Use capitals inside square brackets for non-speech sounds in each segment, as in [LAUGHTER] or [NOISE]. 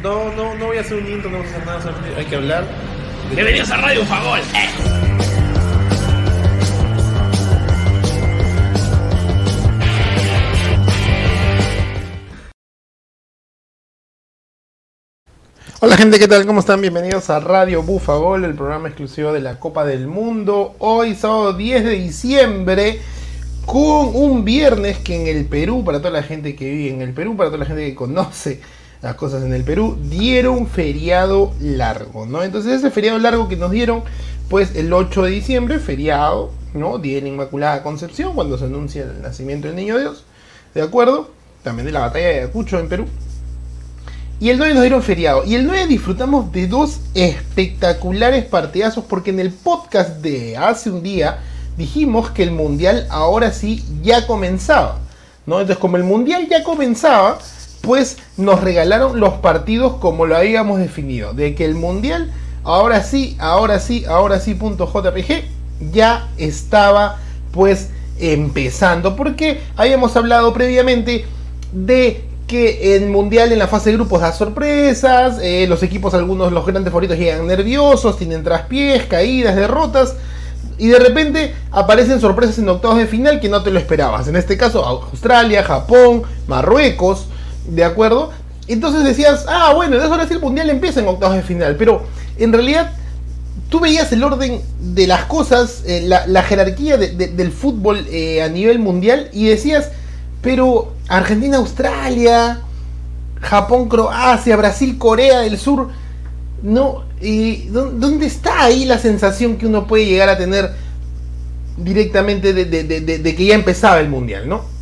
No, no, no voy a hacer un intro, no vamos a hacer nada, solamente hay que hablar. Bienvenidos a Radio Fagol. Eh. Hola gente, ¿qué tal? ¿Cómo están? Bienvenidos a Radio Bufagol, el programa exclusivo de la Copa del Mundo. Hoy, sábado 10 de diciembre, con un viernes que en el Perú, para toda la gente que vive en el Perú, para toda la gente que conoce las cosas en el Perú, dieron feriado largo, ¿no? Entonces ese feriado largo que nos dieron, pues el 8 de diciembre, feriado, ¿no? Día de la Inmaculada Concepción, cuando se anuncia el nacimiento del Niño Dios, ¿de acuerdo? También de la batalla de Ayacucho en Perú. Y el 9 nos dieron feriado. Y el 9 disfrutamos de dos espectaculares partidazos porque en el podcast de hace un día dijimos que el mundial ahora sí ya comenzaba. ¿no? Entonces como el mundial ya comenzaba, pues nos regalaron los partidos como lo habíamos definido. De que el mundial ahora sí, ahora sí, ahora sí, JPG, ya estaba pues empezando. Porque habíamos hablado previamente de que el mundial en la fase de grupos da sorpresas, eh, los equipos, algunos, los grandes favoritos llegan nerviosos, tienen traspiés, caídas, derrotas, y de repente aparecen sorpresas en octavos de final que no te lo esperabas. En este caso, Australia, Japón, Marruecos, ¿de acuerdo? Entonces decías, ah, bueno, eso ahora sí el mundial empieza en octavos de final, pero en realidad tú veías el orden de las cosas, eh, la, jerarquía de, de, del fútbol eh, a nivel mundial, y decías, pero Argentina, Australia, Japón, Croacia, Brasil, Corea del Sur. No, eh, ¿dónde está ahí la sensación que uno puede llegar a tener directamente de que ya empezaba el mundial, ¿no?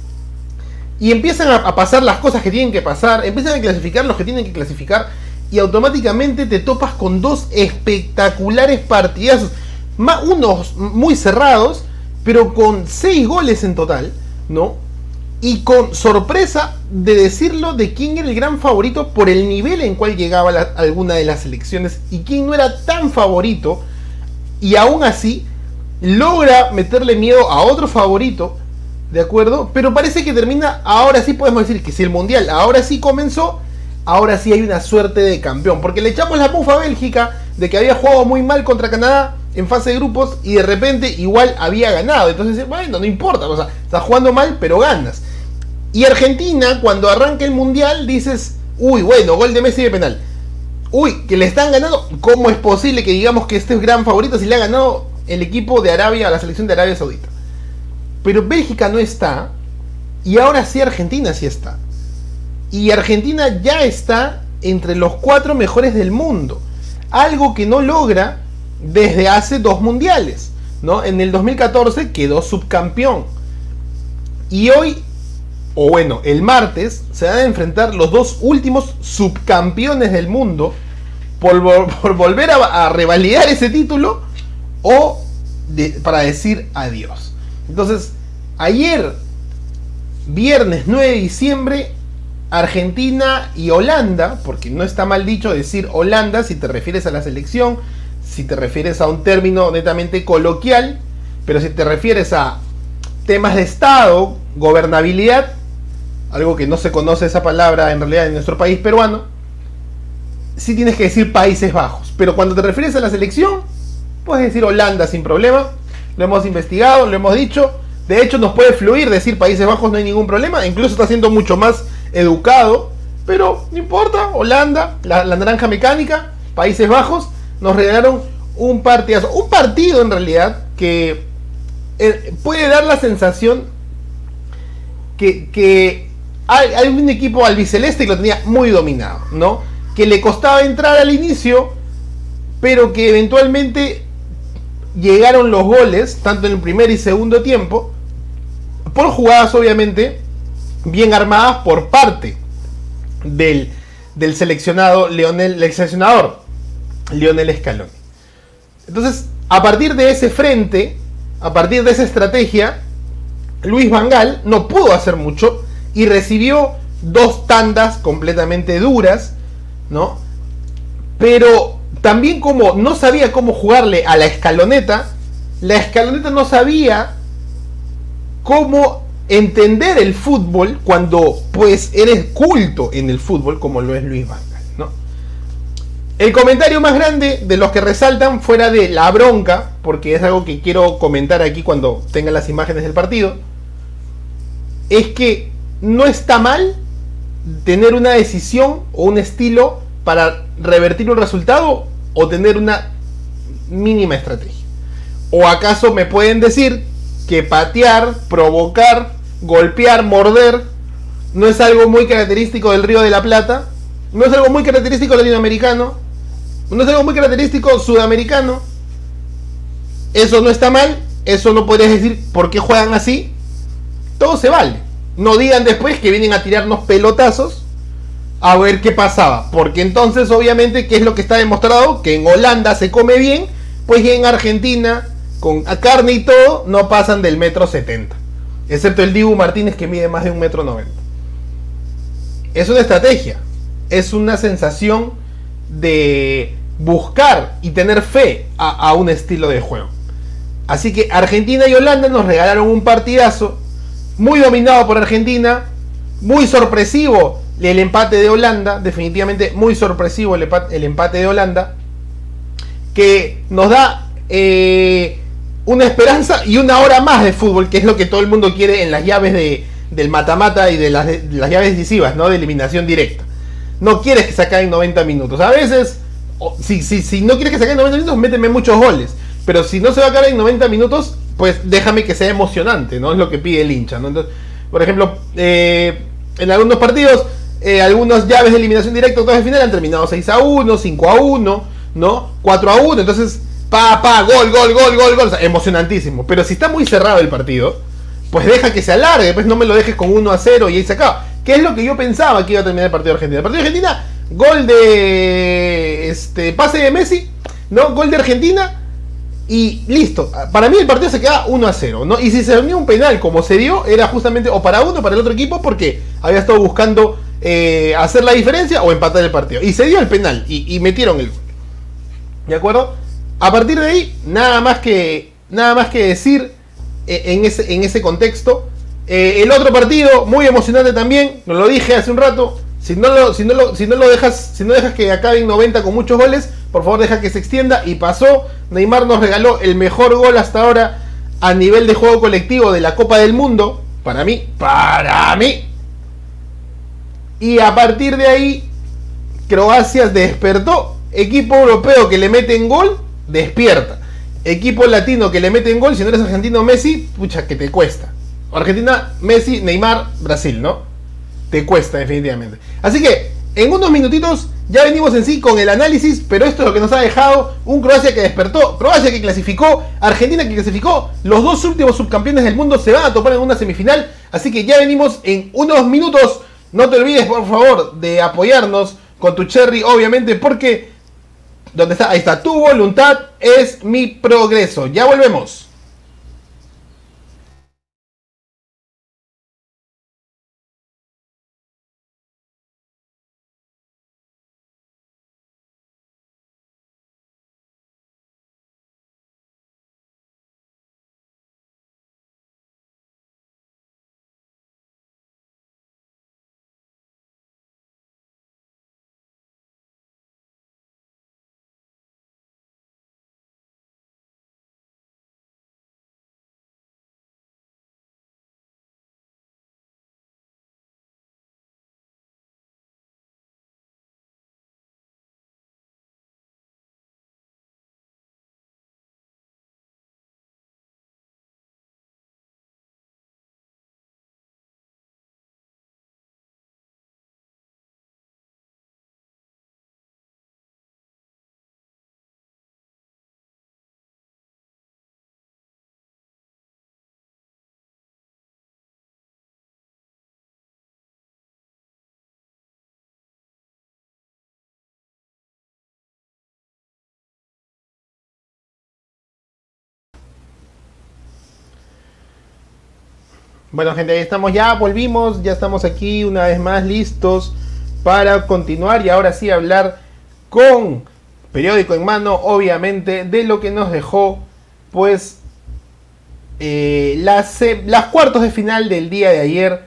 Y empiezan a, pasar las cosas que tienen que pasar, empiezan a clasificar los que tienen que clasificar, y automáticamente te topas con dos espectaculares partidazos, unos muy cerrados, pero con seis goles en total, ¿no? y con sorpresa de decirlo de quién era el gran favorito por el nivel en cual llegaba alguna de las selecciones y quién no era tan favorito y aún así logra meterle miedo a otro favorito, ¿de acuerdo? Pero parece que termina, ahora sí podemos decir que si el Mundial ahora sí comenzó, ahora sí hay una suerte de campeón, porque le echamos la pufa a Bélgica de que había jugado muy mal contra Canadá en fase de grupos y de repente igual había ganado, entonces bueno, no importa, o sea, estás jugando mal pero ganas. Y Argentina, cuando arranca el mundial, dices, uy, bueno, gol de Messi de penal. Uy, que le están ganando. ¿Cómo es posible que digamos que este es gran favorito si le ha ganado el equipo de Arabia a la selección de Arabia Saudita? Pero Bélgica no está. Y ahora sí Argentina sí está. Y Argentina ya está entre los cuatro mejores del mundo. Algo que no logra desde hace dos mundiales. ¿no? En el 2014 quedó subcampeón. Y hoy o bueno, el martes se van a enfrentar los dos últimos subcampeones del mundo por, [LAUGHS] volver a, revalidar ese título o para decir adiós. Entonces, ayer, viernes 9 de diciembre, Argentina y Holanda, porque no está mal dicho decir Holanda si te refieres a la selección, si te refieres a un término netamente coloquial, pero si te refieres a temas de Estado, gobernabilidad, algo que no se conoce esa palabra en realidad en nuestro país peruano, sí tienes que decir Países Bajos. Pero cuando te refieres a la selección, puedes decir Holanda sin problema. Lo hemos investigado, lo hemos dicho. De hecho, nos puede fluir decir Países Bajos, no hay ningún problema. Incluso está siendo mucho más educado. Pero no importa, Holanda, la, naranja mecánica, Países Bajos, nos regalaron un partido. Un partido en realidad que eh, puede dar la sensación que, que hay, hay, un equipo albiceleste que lo tenía muy dominado, ¿no? Que le costaba entrar al inicio, pero que eventualmente llegaron los goles, tanto en el primer y segundo tiempo, por jugadas obviamente bien armadas por parte del, del seleccionado Leonel, el seleccionador Lionel Scaloni. Entonces, a partir de ese frente, a partir de esa estrategia, Luis Vangal no pudo hacer mucho y recibió dos tandas completamente duras, ¿no? Pero también como no sabía cómo jugarle a la escaloneta, la escaloneta no sabía cómo entender el fútbol cuando pues eres culto en el fútbol como lo es Luis Vangal, El comentario más grande de los que resaltan fuera de la bronca, porque es algo que quiero comentar aquí cuando tengan las imágenes del partido, es que no está mal tener una decisión o un estilo para revertir un resultado o tener una mínima estrategia. ¿O acaso me pueden decir que patear, provocar, golpear, morder no es algo muy característico del Río de la Plata? ¿No es algo muy característico latinoamericano? ¿No es algo muy característico sudamericano? Eso no está mal, eso no podrías decir por qué juegan así. Todo se vale. No digan después que vienen a tirarnos pelotazos a ver qué pasaba. Porque entonces, obviamente, ¿qué es lo que está demostrado? Que en Holanda se come bien, pues en Argentina, con carne y todo, no pasan del metro 70. Excepto el Dibu Martínez que mide más de un metro 90. Es una estrategia. Es una sensación de buscar y tener fe a, a un estilo de juego. Así que Argentina y Holanda nos regalaron un partidazo muy dominado por Argentina, muy sorpresivo el empate de Holanda, definitivamente muy sorpresivo el empate, de Holanda, que nos da eh, una esperanza y una hora más de fútbol, que es lo que todo el mundo quiere en las llaves de, del mata-mata y de las, llaves decisivas, ¿no? De eliminación directa. No quieres que se acaben 90 minutos. A veces, si, si, si no quieres que se acaben 90 minutos, méteme muchos goles. Pero si no se va a acabar en 90 minutos, pues déjame que sea emocionante, ¿no? Es lo que pide el hincha, ¿no? Entonces, por ejemplo, eh, en algunos partidos eh, algunas llaves de eliminación directa, octavos de final han terminado 6 a 1, 5 a 1, ¿no? 4 a 1, entonces, pa, pa, gol, gol, gol, gol, gol, emocionantísimo. Pero si está muy cerrado el partido, pues deja que se alargue, pues no me lo dejes con 1 a 0 y ahí se acaba. ¿Qué es lo que yo pensaba que iba a terminar el partido de Argentina? El partido de Argentina, gol de este pase de Messi, ¿no? Gol de Argentina y listo. Para mí el partido se queda 1 a 0, ¿no? Y si se unió un penal como se dio, era justamente o para uno o para el otro equipo porque había estado buscando eh, hacer la diferencia o empatar el partido. Y se dio el penal y, metieron el gol. ¿De acuerdo? A partir de ahí, nada más que, nada más que decir eh, en, ese, en ese contexto. Eh, el otro partido, muy emocionante también, nos lo dije hace un rato. Si no, lo, si, no lo, si no lo dejas, si no dejas que acaben 90 con muchos goles, por favor deja que se extienda. Y pasó, Neymar nos regaló el mejor gol hasta ahora a nivel de juego colectivo de la Copa del Mundo. Para mí, para mí, y a partir de ahí, Croacia despertó. Equipo europeo que le mete en gol, despierta. Equipo latino que le mete en gol, si no eres argentino Messi, pucha, que te cuesta. Argentina, Messi, Neymar, Brasil, ¿no? Te cuesta definitivamente. Así que, en unos minutitos ya venimos en sí con el análisis, pero esto es lo que nos ha dejado un Croacia que despertó, Croacia que clasificó, Argentina que clasificó, los dos últimos subcampeones del mundo se van a topar en una semifinal, así que ya venimos en unos minutos no te olvides, por favor, de apoyarnos con tu cherry, obviamente, porque donde está, ahí está, tu voluntad es mi progreso. Ya volvemos. Bueno, gente, ahí estamos ya, volvimos, ya estamos aquí una vez más listos para continuar y ahora sí hablar con periódico en mano, obviamente, de lo que nos dejó, pues, eh, las, las cuartos de final del día de ayer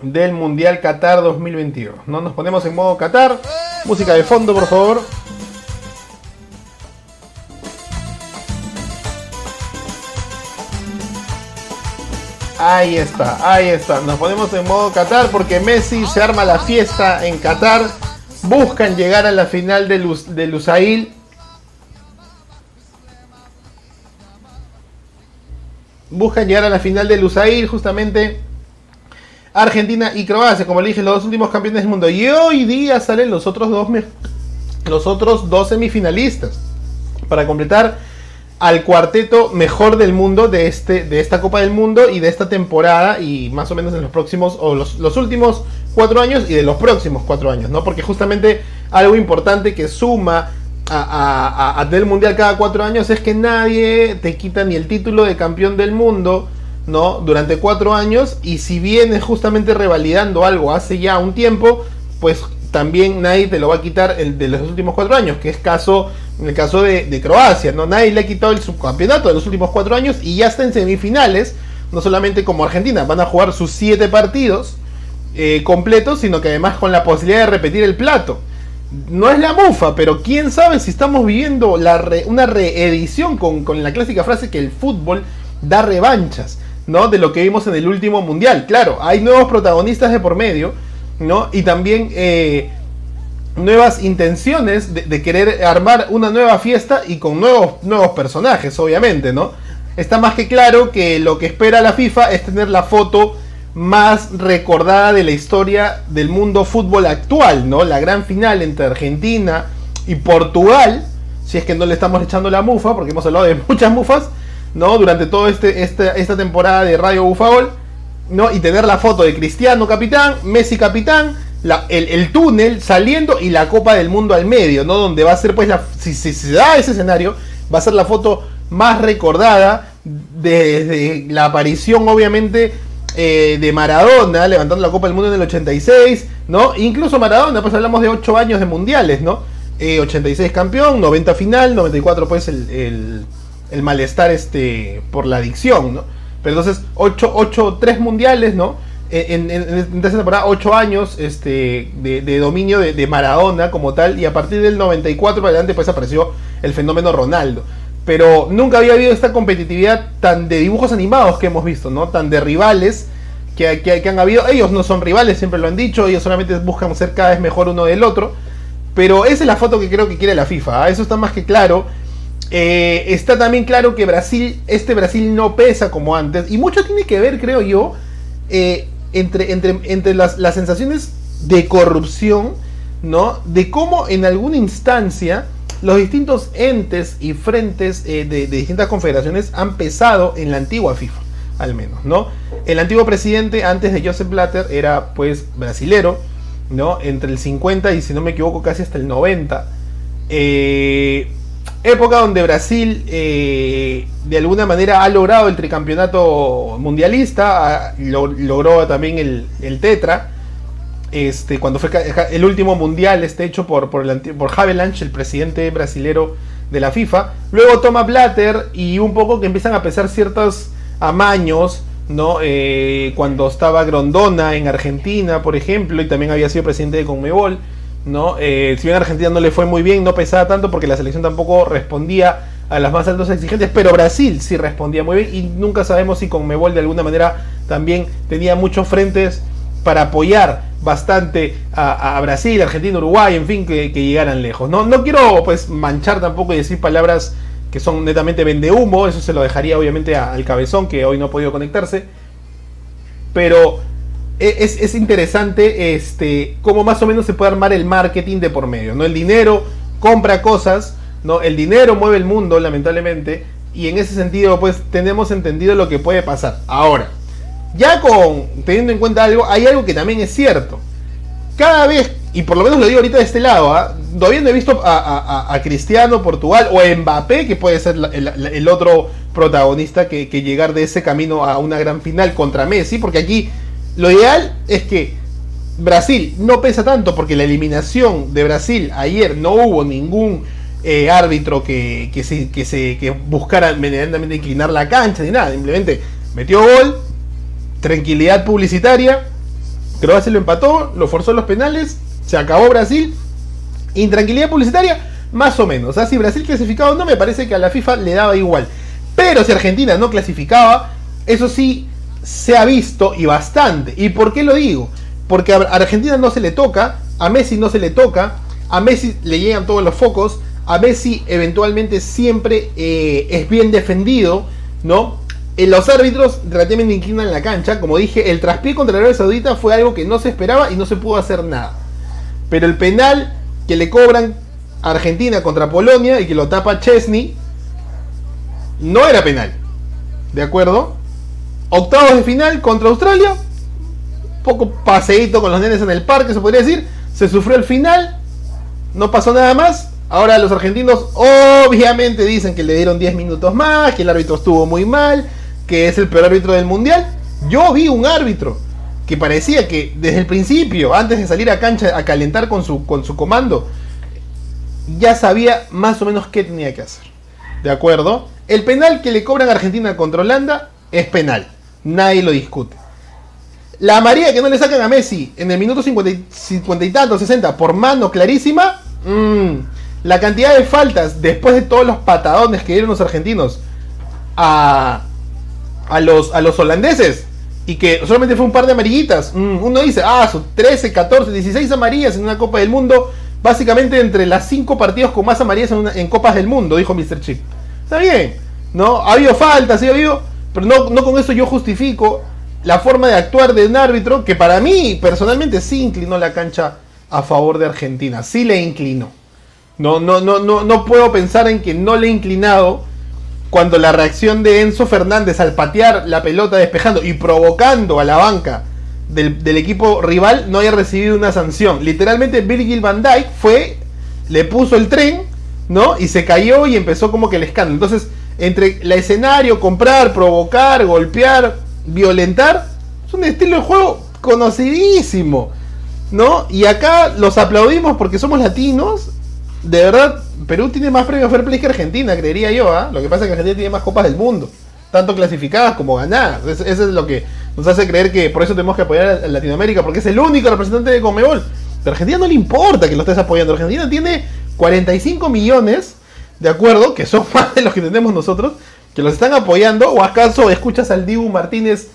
del Mundial Qatar 2022. ¿no? Nos ponemos en modo Qatar, música de fondo, por favor. Ahí está, ahí está. Nos ponemos en modo Qatar porque Messi se arma la fiesta en Qatar. Buscan llegar a la final de, Luz, de Lusail. Buscan llegar a la final de Lusail justamente Argentina y Croacia, como le dije, los dos últimos campeones del mundo. Y hoy día salen los otros dos, los otros dos semifinalistas para completar al cuarteto mejor del mundo de, este, de esta Copa del Mundo y de esta temporada y más o menos en los próximos o los, últimos cuatro años y de los próximos cuatro años, ¿no? Porque justamente algo importante que suma a, tener mundial cada cuatro años es que nadie te quita ni el título de campeón del mundo ¿no? Durante cuatro años y si vienes justamente revalidando algo hace ya un tiempo, pues también nadie te lo va a quitar el de los últimos cuatro años, que es caso en el caso de, Croacia, ¿no? Nadie le ha quitado el subcampeonato de los últimos cuatro años y ya está en semifinales, no solamente como Argentina, van a jugar sus siete partidos eh, completos, sino que además con la posibilidad de repetir el plato. No es la mufa, pero quién sabe si estamos viviendo la una reedición con, con la clásica frase que el fútbol da revanchas. ¿no? De lo que vimos en el último mundial. Claro, hay nuevos protagonistas de por medio, ¿no? Y también eh, nuevas intenciones de, querer armar una nueva fiesta y con nuevos, nuevos personajes, obviamente, ¿no? Está más que claro que lo que espera la FIFA es tener la foto más recordada de la historia del mundo fútbol actual, ¿no? La gran final entre Argentina y Portugal, si es que no le estamos echando la mufa, porque hemos hablado de [LAUGHS] muchas mufas, ¿no? Durante toda este, esta temporada de Radio Bufagol, ¿no? Y tener la foto de Cristiano capitán, Messi capitán, el, túnel saliendo y la Copa del Mundo al medio, ¿no? Donde va a ser, pues, la, si, se da ese escenario, va a ser la foto más recordada desde la aparición, obviamente, eh, de Maradona, levantando la Copa del Mundo en el 86, ¿no? Incluso Maradona, pues hablamos de 8 años de mundiales, ¿no? 86 eh, campeón, 90 final, 94 pues el el malestar este, por la adicción, ¿no? Pero entonces, 8, 8 3 mundiales, ¿no? En, en, esa temporada, 8 años este, de, dominio de, Maradona como tal, y a partir del 94 para adelante, pues apareció el fenómeno Ronaldo. Pero nunca había habido esta competitividad tan de dibujos animados que hemos visto, ¿no? Tan de rivales que, que, han habido. Ellos no son rivales, siempre lo han dicho, ellos solamente buscan ser cada vez mejor uno del otro. Pero esa es la foto que creo que quiere la FIFA, ¿ah? eso está más que claro. Eh, está también claro que Brasil, este Brasil no pesa como antes. Y mucho tiene que ver, creo yo, eh, entre, entre, entre las, sensaciones de corrupción, ¿no? De cómo en alguna instancia los distintos entes y frentes eh, de, distintas confederaciones han pesado en la antigua FIFA, al menos, ¿no? El antiguo presidente, antes de Joseph Blatter, era pues brasilero, ¿no? Entre el 50 y si no me equivoco casi hasta el 90. Eh, Época donde Brasil eh, de alguna manera ha logrado el tricampeonato mundialista, logró también el, Tetra. Este, cuando fue el último mundial este hecho por, por, el, el presidente brasilero de la FIFA. Luego toma Blatter y un poco que empiezan a pesar ciertos amaños, ¿no? Eh, cuando estaba Grondona en Argentina, por ejemplo, y también había sido presidente de Conmebol. ¿No? Eh, si bien Argentina no le fue muy bien, no pesaba tanto porque la selección tampoco respondía a las más altas exigentes, pero Brasil sí respondía muy bien y nunca sabemos si con Mebol de alguna manera también tenía muchos frentes para apoyar bastante a, Brasil, Argentina, Uruguay, en fin, que, llegaran lejos. No, no quiero pues manchar tampoco y decir palabras que son netamente vende humo, eso se lo dejaría obviamente al cabezón que hoy no ha podido conectarse, pero e, es, interesante este, cómo más o menos se puede armar el marketing de por medio. ¿no? El dinero compra cosas, ¿no? el dinero mueve el mundo, lamentablemente, y en ese sentido, pues tenemos entendido lo que puede pasar. Ahora, ya con teniendo en cuenta algo, hay algo que también es cierto. Cada vez, y por lo menos lo digo ahorita de este lado, ¿ah? todavía no he visto a, Cristiano, Portugal o Mbappé, que puede ser el, otro protagonista que, que llegar de ese camino a una gran final contra Messi, porque aquí lo ideal es que Brasil no pesa tanto porque la eliminación de Brasil ayer no hubo ningún eh, árbitro que, que, se, que, buscara medianamente inclinar la cancha ni nada. Simplemente metió gol, tranquilidad publicitaria, Croacia lo empató, lo forzó los penales, se acabó Brasil. Intranquilidad publicitaria, más o menos. Sea, si Brasil clasificado no, me parece que a la FIFA le daba igual. Pero si Argentina no clasificaba, eso sí, se ha visto y bastante. ¿Y por qué lo digo? Porque a Argentina no se le toca, a Messi no se le toca, a Messi le llegan todos los focos, a Messi eventualmente siempre eh, es bien defendido, ¿no? En los árbitros relativamente inclinan la cancha, como dije, el traspié contra Arabia Saudita fue algo que no se esperaba y no se pudo hacer nada. Pero el penal que le cobran a Argentina contra Polonia y que lo tapa Chesney no era penal. ¿De acuerdo? Octavos de final contra Australia. Poco paseíto con los nenes en el parque, se podría decir. Se sufrió el final. No pasó nada más. Ahora los argentinos obviamente dicen que le dieron 10 minutos más, que el árbitro estuvo muy mal, que es el peor árbitro del mundial. Yo vi un árbitro que parecía que desde el principio, antes de salir a cancha a calentar con su, con su comando, ya sabía más o menos qué tenía que hacer. ¿De acuerdo? El penal que le cobran Argentina contra Holanda es penal. Nadie lo discute. La amarilla que no le sacan a Messi en el minuto 50 y, tanto, 60, por mano clarísima. Mm, la cantidad de faltas después de todos los patadones que dieron los argentinos a, a, los, a los holandeses. Y que solamente fue un par de amarillitas. Mm, uno dice, ah, son 13, 14, 16 amarillas en una Copa del Mundo. Básicamente entre las 5 partidos con más amarillas en, en Copas del Mundo, dijo Mr. Chip. Está bien, ¿no? Ha habido faltas, ha habido, pero no, no con eso yo justifico la forma de actuar de un árbitro que para mí personalmente sí inclinó la cancha a favor de Argentina, sí le inclinó. No, no, no, no, no puedo pensar en que no le he inclinado cuando la reacción de Enzo Fernández al patear la pelota despejando y provocando a la banca del, del, equipo rival no haya recibido una sanción. Literalmente Virgil van Dijk fue, le puso el tren ¿no? Y se cayó y empezó como que el escándalo. Entonces, entre el escenario, comprar, provocar, golpear, violentar, es un estilo de juego conocidísimo, ¿no? Y acá los aplaudimos porque somos latinos. De verdad, Perú tiene más premios Fair Play que Argentina, creería yo, ¿ah? Lo que pasa es que Argentina tiene más copas del mundo, tanto clasificadas como ganadas. Eso, es lo que nos hace creer que por eso tenemos que apoyar a Latinoamérica, porque es el único representante de Comebol. Pero a Argentina no le importa que lo estés apoyando. Argentina tiene 45 millones, ¿de acuerdo? Que son [LAUGHS] más de los que tenemos nosotros, que los están apoyando. ¿O acaso escuchas al Dibu Martínez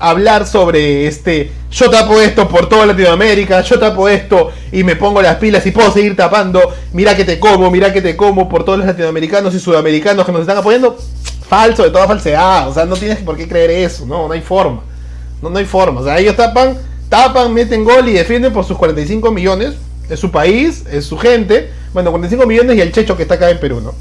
hablar sobre este, yo tapo esto por toda Latinoamérica, yo tapo esto y me pongo las pilas y puedo seguir tapando, mira que te como, mira que te como por todos los latinoamericanos y sudamericanos que nos están apoyando? Falso, de toda falsedad, o sea, no tienes por qué creer eso, no, no hay forma. No, no hay forma, o sea, ellos tapan, tapan, meten gol y defienden por sus 45 millones, es su país, es su gente, bueno, 45 millones y el checho que está acá en Perú, ¿no?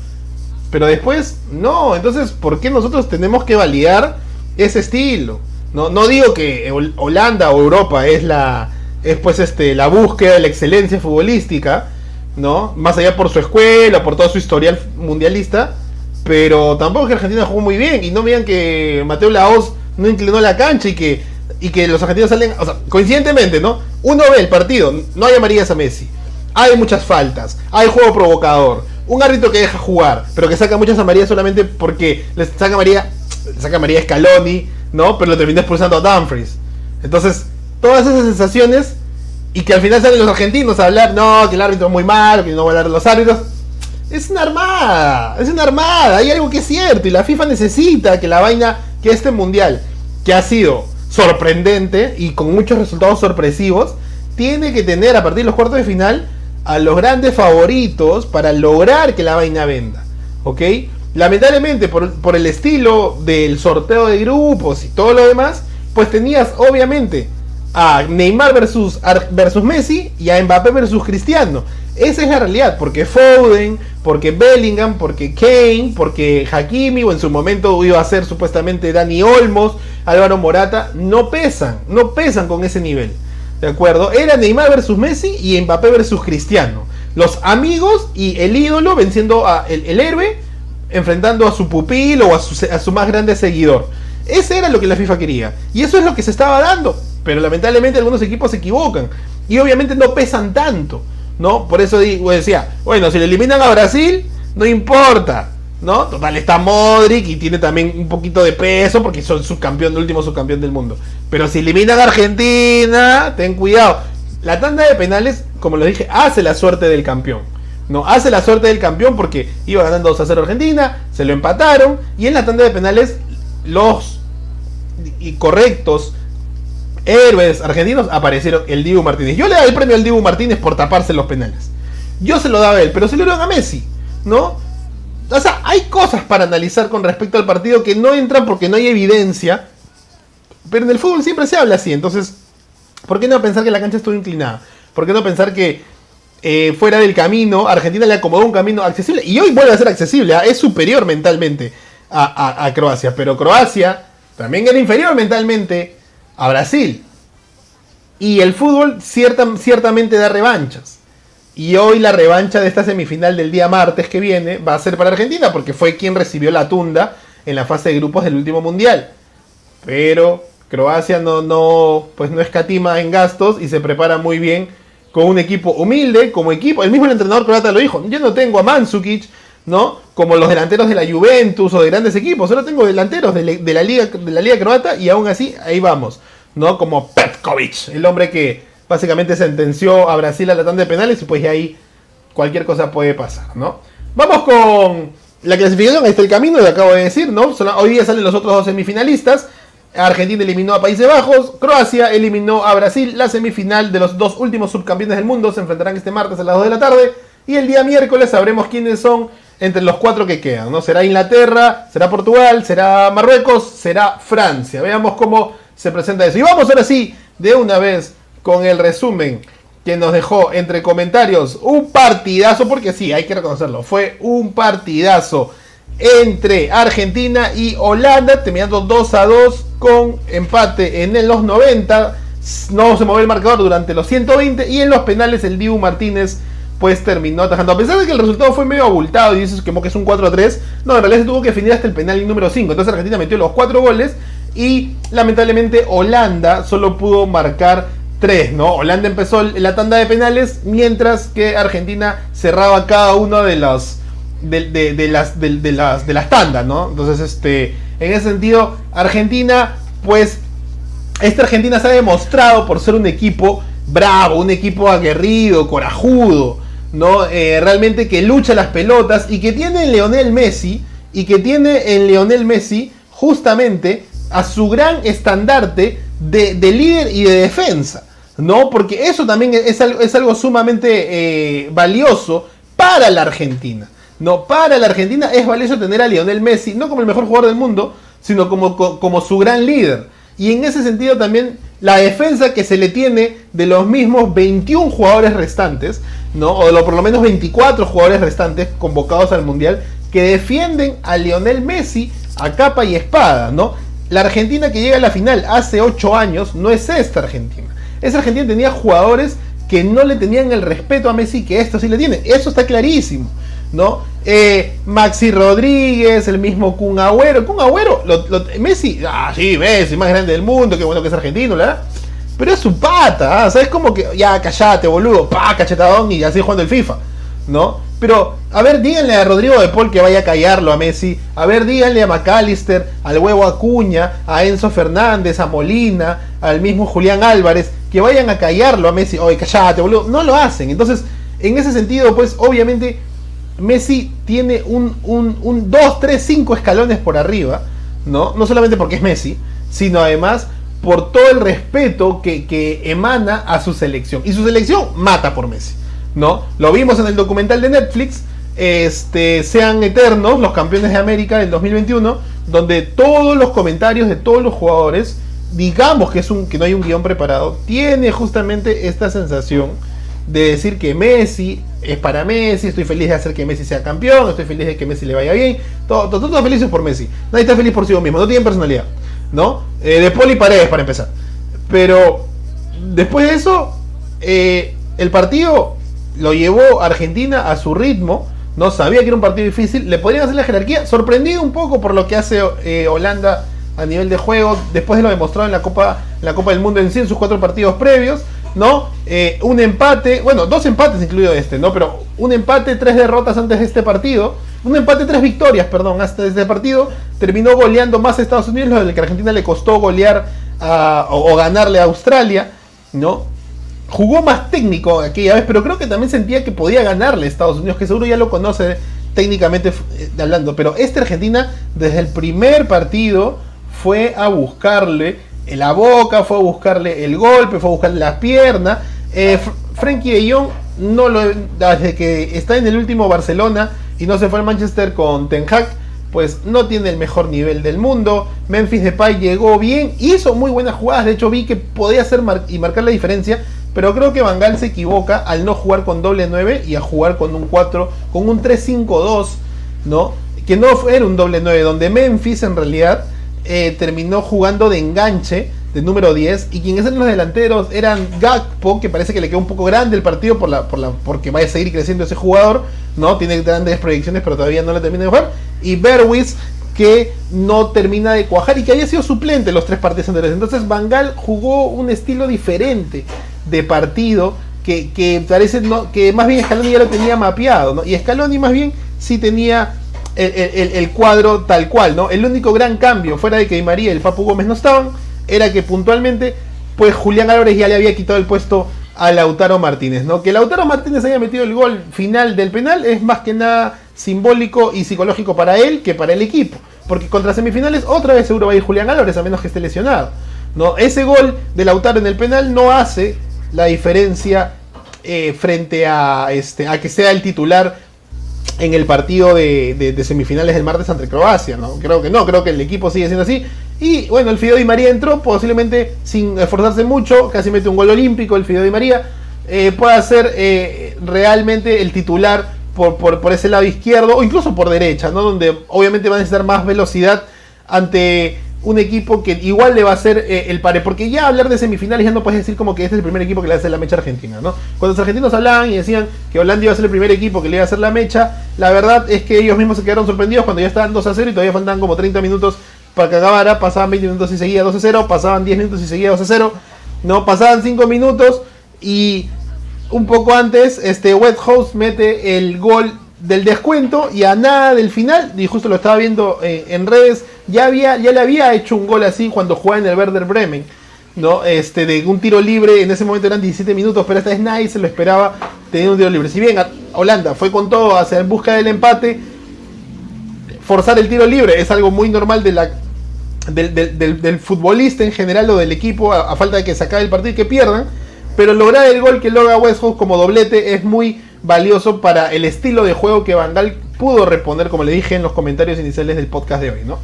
Pero después, no. Entonces, ¿por qué nosotros tenemos que validar ese estilo? No, no digo que Holanda o Europa es la es pues este la búsqueda de la excelencia futbolística, ¿no? Más allá por su escuela, por todo su historial mundialista, pero tampoco es que Argentina jugó muy bien y no vean que Mateo Laos no inclinó la cancha y que y que los argentinos salen, o sea, coincidentemente, ¿no? Uno ve el partido, no hay amarillas a Messi hay muchas faltas, hay juego provocador, un árbitro que deja jugar, pero que saca muchas amarillas solamente porque le saca amarilla, le saca amarilla Scaloni, ¿no? Pero lo termina expulsando a Dumfries. Entonces, todas esas sensaciones y que al final salen los argentinos a hablar, no, que el árbitro es muy malo, que no va a hablar los árbitros. Es una armada, es una armada, hay algo que es cierto y la FIFA necesita que la vaina, que este mundial, que ha sido sorprendente y con muchos resultados sorpresivos, tiene que tener a partir de los cuartos de final a los grandes favoritos para lograr que la vaina venda. ¿Ok? Lamentablemente, por, el estilo del sorteo de grupos y todo lo demás, pues tenías obviamente a Neymar versus, versus Messi y a Mbappé versus Cristiano. Esa es la realidad, porque Foden, porque Bellingham, porque Kane, porque Hakimi, o en su momento iba a ser supuestamente Dani Olmos, Álvaro Morata, no pesan, no pesan con ese nivel. ¿De acuerdo? Era Neymar versus Messi y Mbappé versus Cristiano. Los amigos y el ídolo venciendo a el, héroe, enfrentando a su pupilo o a su, a su más grande seguidor. Ese era lo que la FIFA quería. Y eso es lo que se estaba dando. Pero lamentablemente algunos equipos se equivocan. Y obviamente no pesan tanto. ¿No? Por eso decía, bueno, si le eliminan a Brasil, no importa. ¿no? Total, está Modric y tiene también un poquito de peso porque son subcampeón, el último subcampeón del mundo. Pero si eliminan a Argentina, ten cuidado. La tanda de penales, como lo dije, hace la suerte del campeón. No, hace la suerte del campeón porque iba ganando 2 a 0 Argentina, se lo empataron y en la tanda de penales los correctos héroes argentinos aparecieron el Dibu Martínez. Yo le daba el premio al Dibu Martínez por taparse los penales. Yo se lo daba a él, pero se lo dieron a Messi, ¿no? O sea, hay cosas para analizar con respecto al partido que no entran porque no hay evidencia. Pero en el fútbol siempre se habla así, entonces, ¿por qué no pensar que la cancha estuvo inclinada? ¿Por qué no pensar que eh, fuera del camino, Argentina le acomodó un camino accesible? Y hoy vuelve a ser accesible, ¿ah? es superior mentalmente a Croacia, pero Croacia también era inferior mentalmente a Brasil. Y el fútbol ciertamente da revanchas. Y hoy la revancha de esta semifinal del día martes que viene va a ser para Argentina porque fue quien recibió la tunda en la fase de grupos del último mundial. Pero Croacia no, no, pues no escatima en gastos y se prepara muy bien con un equipo humilde, como equipo. El mismo entrenador croata lo dijo. Yo no tengo a Mandzukic, ¿no? Como los delanteros de la Juventus o de grandes equipos. Solo tengo delanteros de, la, liga, de la liga croata y aún así ahí vamos. ¿no? Como Petkovic, el hombre que básicamente sentenció a Brasil a la tanda de penales y pues ahí cualquier cosa puede pasar, ¿no? Vamos con la clasificación, ahí está el camino, lo acabo de decir, ¿no? Hoy día salen los otros dos semifinalistas. Argentina eliminó a Países Bajos, Croacia eliminó a Brasil, la semifinal de los dos últimos subcampeones del mundo se enfrentarán este martes a las 2 de la tarde y el día miércoles sabremos quiénes son entre los cuatro que quedan, ¿no? Será Inglaterra, será Portugal, será Marruecos, será Francia. Veamos cómo se presenta eso. Y vamos ahora sí, de una vez, con el resumen que nos dejó entre comentarios un partidazo, porque sí, hay que reconocerlo, fue un partidazo entre Argentina y Holanda, terminando 2 a 2 con empate en los 90. No se movió el marcador durante los 120 y en los penales el Dibu Martínez pues terminó atajando. A pesar de que el resultado fue medio abultado y dices que es un 4 a 3, no, en realidad se tuvo que definir hasta el penal número 5. Entonces Argentina metió los 4 goles y lamentablemente Holanda solo pudo marcar 3, ¿no? Holanda empezó la tanda de penales mientras que Argentina cerraba cada uno de los de, las, de, las de las tandas, ¿no? Entonces, este, en ese sentido, Argentina, pues, esta Argentina se ha demostrado por ser un equipo bravo, un equipo aguerrido, corajudo, ¿no? Eh, realmente que lucha las pelotas y que tiene en Leonel Messi y que tiene en Leonel Messi justamente a su gran estandarte de, líder y de defensa. ¿no? Porque eso también es algo, es algo sumamente eh, valioso para la Argentina. No, para la Argentina es valioso tener a Lionel Messi, no como el mejor jugador del mundo, sino como, como su gran líder. Y en ese sentido también la defensa que se le tiene de los mismos 21 jugadores restantes, ¿no? O por lo menos 24 jugadores restantes convocados al Mundial, que defienden a Lionel Messi a capa y espada, ¿no? La Argentina que llega a la final hace 8 años no es esta Argentina. Esa Argentina tenía jugadores que no le tenían el respeto a Messi que esto sí le tiene. Eso está clarísimo. ¿No? Eh, Maxi Rodríguez, el mismo Kun Agüero. Kun Agüero, Messi, ah, sí, Messi, más grande del mundo, qué bueno que es argentino, ¿verdad? Pero es su pata, ¿ah? ¿sabes? Como que, ya, callate, boludo, pa, cachetadón y así jugando el FIFA, ¿no? Pero, a ver, díganle a Rodrigo de Paul que vaya a callarlo a Messi. A ver, díganle a McAllister, al huevo Acuña, a Enzo Fernández, a Molina, al mismo Julián Álvarez, que vayan a callarlo a Messi. Oye, callate, boludo. No lo hacen. Entonces, en ese sentido, pues, obviamente, Messi tiene un, un, un 2, 3, 5 escalones por arriba, ¿no? No solamente porque es Messi, sino además por todo el respeto que, que emana a su selección. Y su selección mata por Messi. ¿no? Lo vimos en el documental de Netflix, este, sean eternos los campeones de América del 2021, donde todos los comentarios de todos los jugadores, digamos que, es un, que no hay un guion preparado, tiene justamente esta sensación de decir que Messi es para Messi, estoy feliz de hacer que Messi sea campeón, estoy feliz de que Messi le vaya bien, todos todo, todo felices por Messi, nadie está feliz por sí mismo, no tienen personalidad, ¿no? Eh, de Poli Paredes para empezar. Pero después de eso, eh, el partido lo llevó Argentina a su ritmo. No sabía que era un partido difícil. Le podrían hacer la jerarquía. Sorprendido un poco por lo que hace eh, Holanda a nivel de juego. Después de lo demostrado en la Copa, la Copa del Mundo en sí, en sus cuatro partidos previos. ¿No? Eh, un empate. Bueno, dos empates incluido este, ¿no? Pero un empate, tres derrotas antes de este partido. Un empate, tres victorias, perdón, hasta este partido. Terminó goleando más a Estados Unidos, lo que a Argentina le costó golear o, o ganarle a Australia. ¿No? jugó más técnico aquella vez, pero creo que también sentía que podía ganarle a Estados Unidos, que seguro ya lo conoce técnicamente eh, hablando. Pero esta Argentina, desde el primer partido, fue a buscarle la boca, fue a buscarle el golpe, fue a buscarle las piernas. Eh, Frankie de Jong no lo, desde que está en el último Barcelona y no se fue al Manchester con Ten Hag, pues no tiene el mejor nivel del mundo. Memphis Depay llegó bien, hizo muy buenas jugadas, de hecho vi que podía hacer y marcar la diferencia, pero creo que Van se equivoca al no jugar con doble 9 y a jugar con un 4, con un 3-5-2, ¿no? Que no era un doble 9, donde Memphis en realidad eh, terminó jugando de enganche de número 10 y quienes eran los delanteros eran Gakpo, que parece que le quedó un poco grande el partido por la, por la, porque vaya a seguir creciendo ese jugador, ¿no? Tiene grandes proyecciones pero todavía no la termina de jugar, y Berwis que no termina de cuajar y que había sido suplente los tres partidos anteriores. Entonces Bangal jugó un estilo diferente de partido que, que parece no, que más bien Scaloni ya lo tenía mapeado, ¿no? Y Scaloni más bien sí tenía el, cuadro tal cual, ¿no? El único gran cambio, fuera de que María y el Papu Gómez no estaban, era que puntualmente, pues Julián Álvarez ya le había quitado el puesto a Lautaro Martínez, ¿no? Que Lautaro Martínez haya metido el gol final del penal es más que nada simbólico y psicológico para él que para el equipo. Porque contra semifinales otra vez seguro va a ir Julián Álvarez, a menos que esté lesionado. ¿no? Ese gol de Lautaro en el penal no hace la diferencia eh, frente a, este, a que sea el titular en el partido de, semifinales del martes ante Croacia, ¿no? Creo que no, creo que el equipo sigue siendo así. Y bueno, el Fideo Di María entró, posiblemente sin esforzarse mucho, casi mete un gol olímpico el Fideo Di María. Eh, puede ser eh, realmente el titular por, por, ese lado izquierdo o incluso por derecha, ¿no? Donde obviamente va a necesitar más velocidad ante un equipo que igual le va a hacer eh, el pare, porque ya hablar de semifinales ya no puedes decir como que este es el primer equipo que le va a hacer la mecha argentina, ¿no? Cuando los argentinos hablaban y decían que Holanda iba a ser el primer equipo que le iba a hacer la mecha, la verdad es que ellos mismos se quedaron sorprendidos cuando ya estaban 2 a 0 y todavía faltaban como 30 minutos para que acabara, pasaban 20 minutos y seguía 2 a 0, pasaban 10 minutos y seguía 2 a 0, no, pasaban 5 minutos y un poco antes este House mete el gol del descuento y a nada del final, y justo lo estaba viendo eh, en redes, ya, había, ya le había hecho un gol así cuando jugaba en el Werder Bremen. ¿no? Este, de un tiro libre, en ese momento eran 17 minutos, pero esta vez nadie se lo esperaba tener un tiro libre. Si bien Holanda fue con todo hacia en busca del empate, forzar el tiro libre es algo muy normal de la, del, futbolista en general o del equipo, a, falta de que se acabe el partido y que pierdan. Pero lograr el gol que logra West como doblete es muy valioso para el estilo de juego que Vandal pudo reponer, como le dije en los comentarios iniciales del podcast de hoy, ¿no?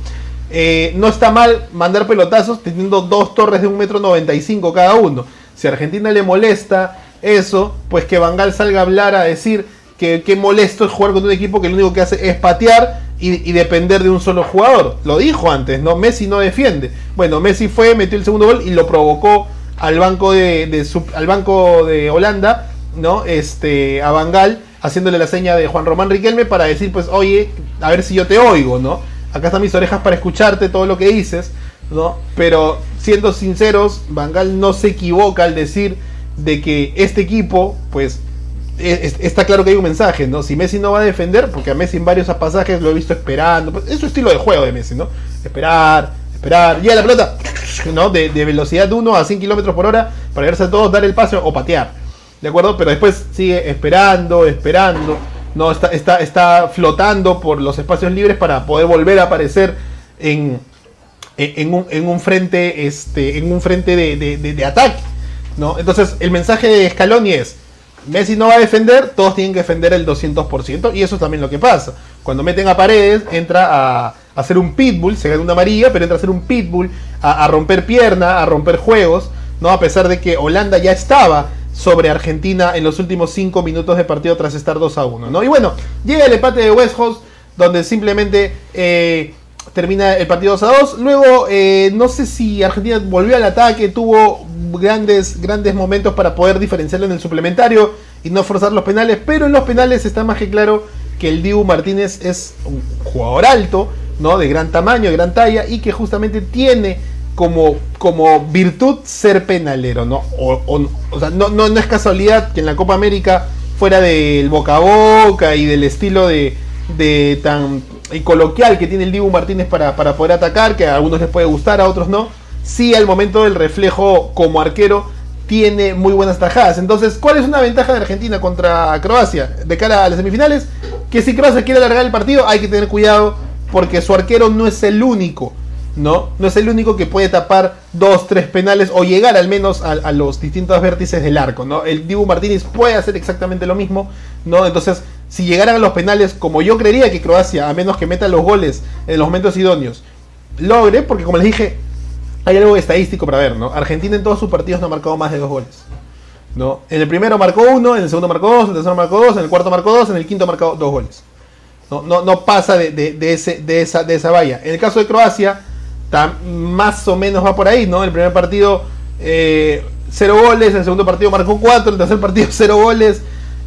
Eh, no está mal mandar pelotazos teniendo dos torres de 1,95 m cada uno. Si a Argentina le molesta eso, pues que Bangal salga a hablar a decir que, qué molesto es jugar con un equipo que lo único que hace es patear y, depender de un solo jugador. Lo dijo antes, ¿no? Messi no defiende. Bueno, Messi fue, metió el segundo gol y lo provocó al banco de, al banco de Holanda ¿no? Este, a Bangal, haciéndole la seña de Juan Román Riquelme para decir, pues, oye, a ver si yo te oigo, ¿no? Acá están mis orejas para escucharte todo lo que dices, ¿no? Pero siendo sinceros, Bangal no se equivoca al decir de que este equipo, pues, e, está claro que hay un mensaje, ¿no? Si Messi no va a defender, porque a Messi en varios pasajes lo he visto esperando, pues, es estilo de juego de Messi, ¿no? Esperar, esperar, llega la pelota, ¿no? De, de velocidad 1 a 100 kilómetros por hora para verse a todos, dar el paso o patear. ¿De acuerdo? Pero después sigue esperando, esperando. No, está, está, está flotando por los espacios libres para poder volver a aparecer en, en, un, en un, frente, este, en un frente de, de, ataque. ¿no? Entonces, el mensaje de Scaloni es: Messi no va a defender, todos tienen que defender el 200%, y eso es también lo que pasa. Cuando meten a paredes, entra a, hacer un pitbull, se gana una amarilla, pero entra a hacer un pitbull, a, a romper pierna, a romper juegos, ¿no? A pesar de que Holanda ya estaba sobre Argentina en los últimos 5 minutos de partido tras estar 2 a 1. ¿no? Y bueno, llega el empate de West donde simplemente eh, termina el partido 2 a 2. Luego, eh, no sé si Argentina volvió al ataque, tuvo grandes, grandes momentos para poder diferenciarlo en el suplementario y no forzar los penales, pero en los penales está más que claro que el Dibu Martínez es un jugador alto, ¿no? de gran tamaño, de gran talla y que justamente tiene como, como virtud ser penalero, ¿no? O, sea, no, no, es casualidad que en la Copa América, fuera del boca a boca y del estilo de, de tan coloquial que tiene el Dibu Martínez para, para, poder atacar, que a algunos les puede gustar, a otros no, sí al momento del reflejo como arquero tiene muy buenas tajadas. Entonces, ¿cuál es una ventaja de Argentina contra Croacia de cara a las semifinales? Que si Croacia quiere alargar el partido hay que tener cuidado porque su arquero no es el único ¿no? No es el único que puede tapar dos, tres penales o llegar al menos a, los distintos vértices del arco, ¿no? El Dibu Martínez puede hacer exactamente lo mismo, ¿no? Entonces, si llegaran a los penales, como yo creería que Croacia, a menos que meta los goles en los momentos idóneos, logre, porque como les dije, hay algo estadístico para ver, ¿no? Argentina en todos sus partidos no ha marcado más de dos goles. ¿no? En el primero marcó uno, en el segundo marcó dos, en el tercero marcó dos, en el cuarto marcó dos, en el quinto marcó dos goles. No, no, no pasa de, ese, de, esa, de esa valla. En el caso de Croacia, más o menos va por ahí, ¿no? El primer partido, eh, cero goles, el segundo partido marcó cuatro, el tercer partido, [LAUGHS] cero goles,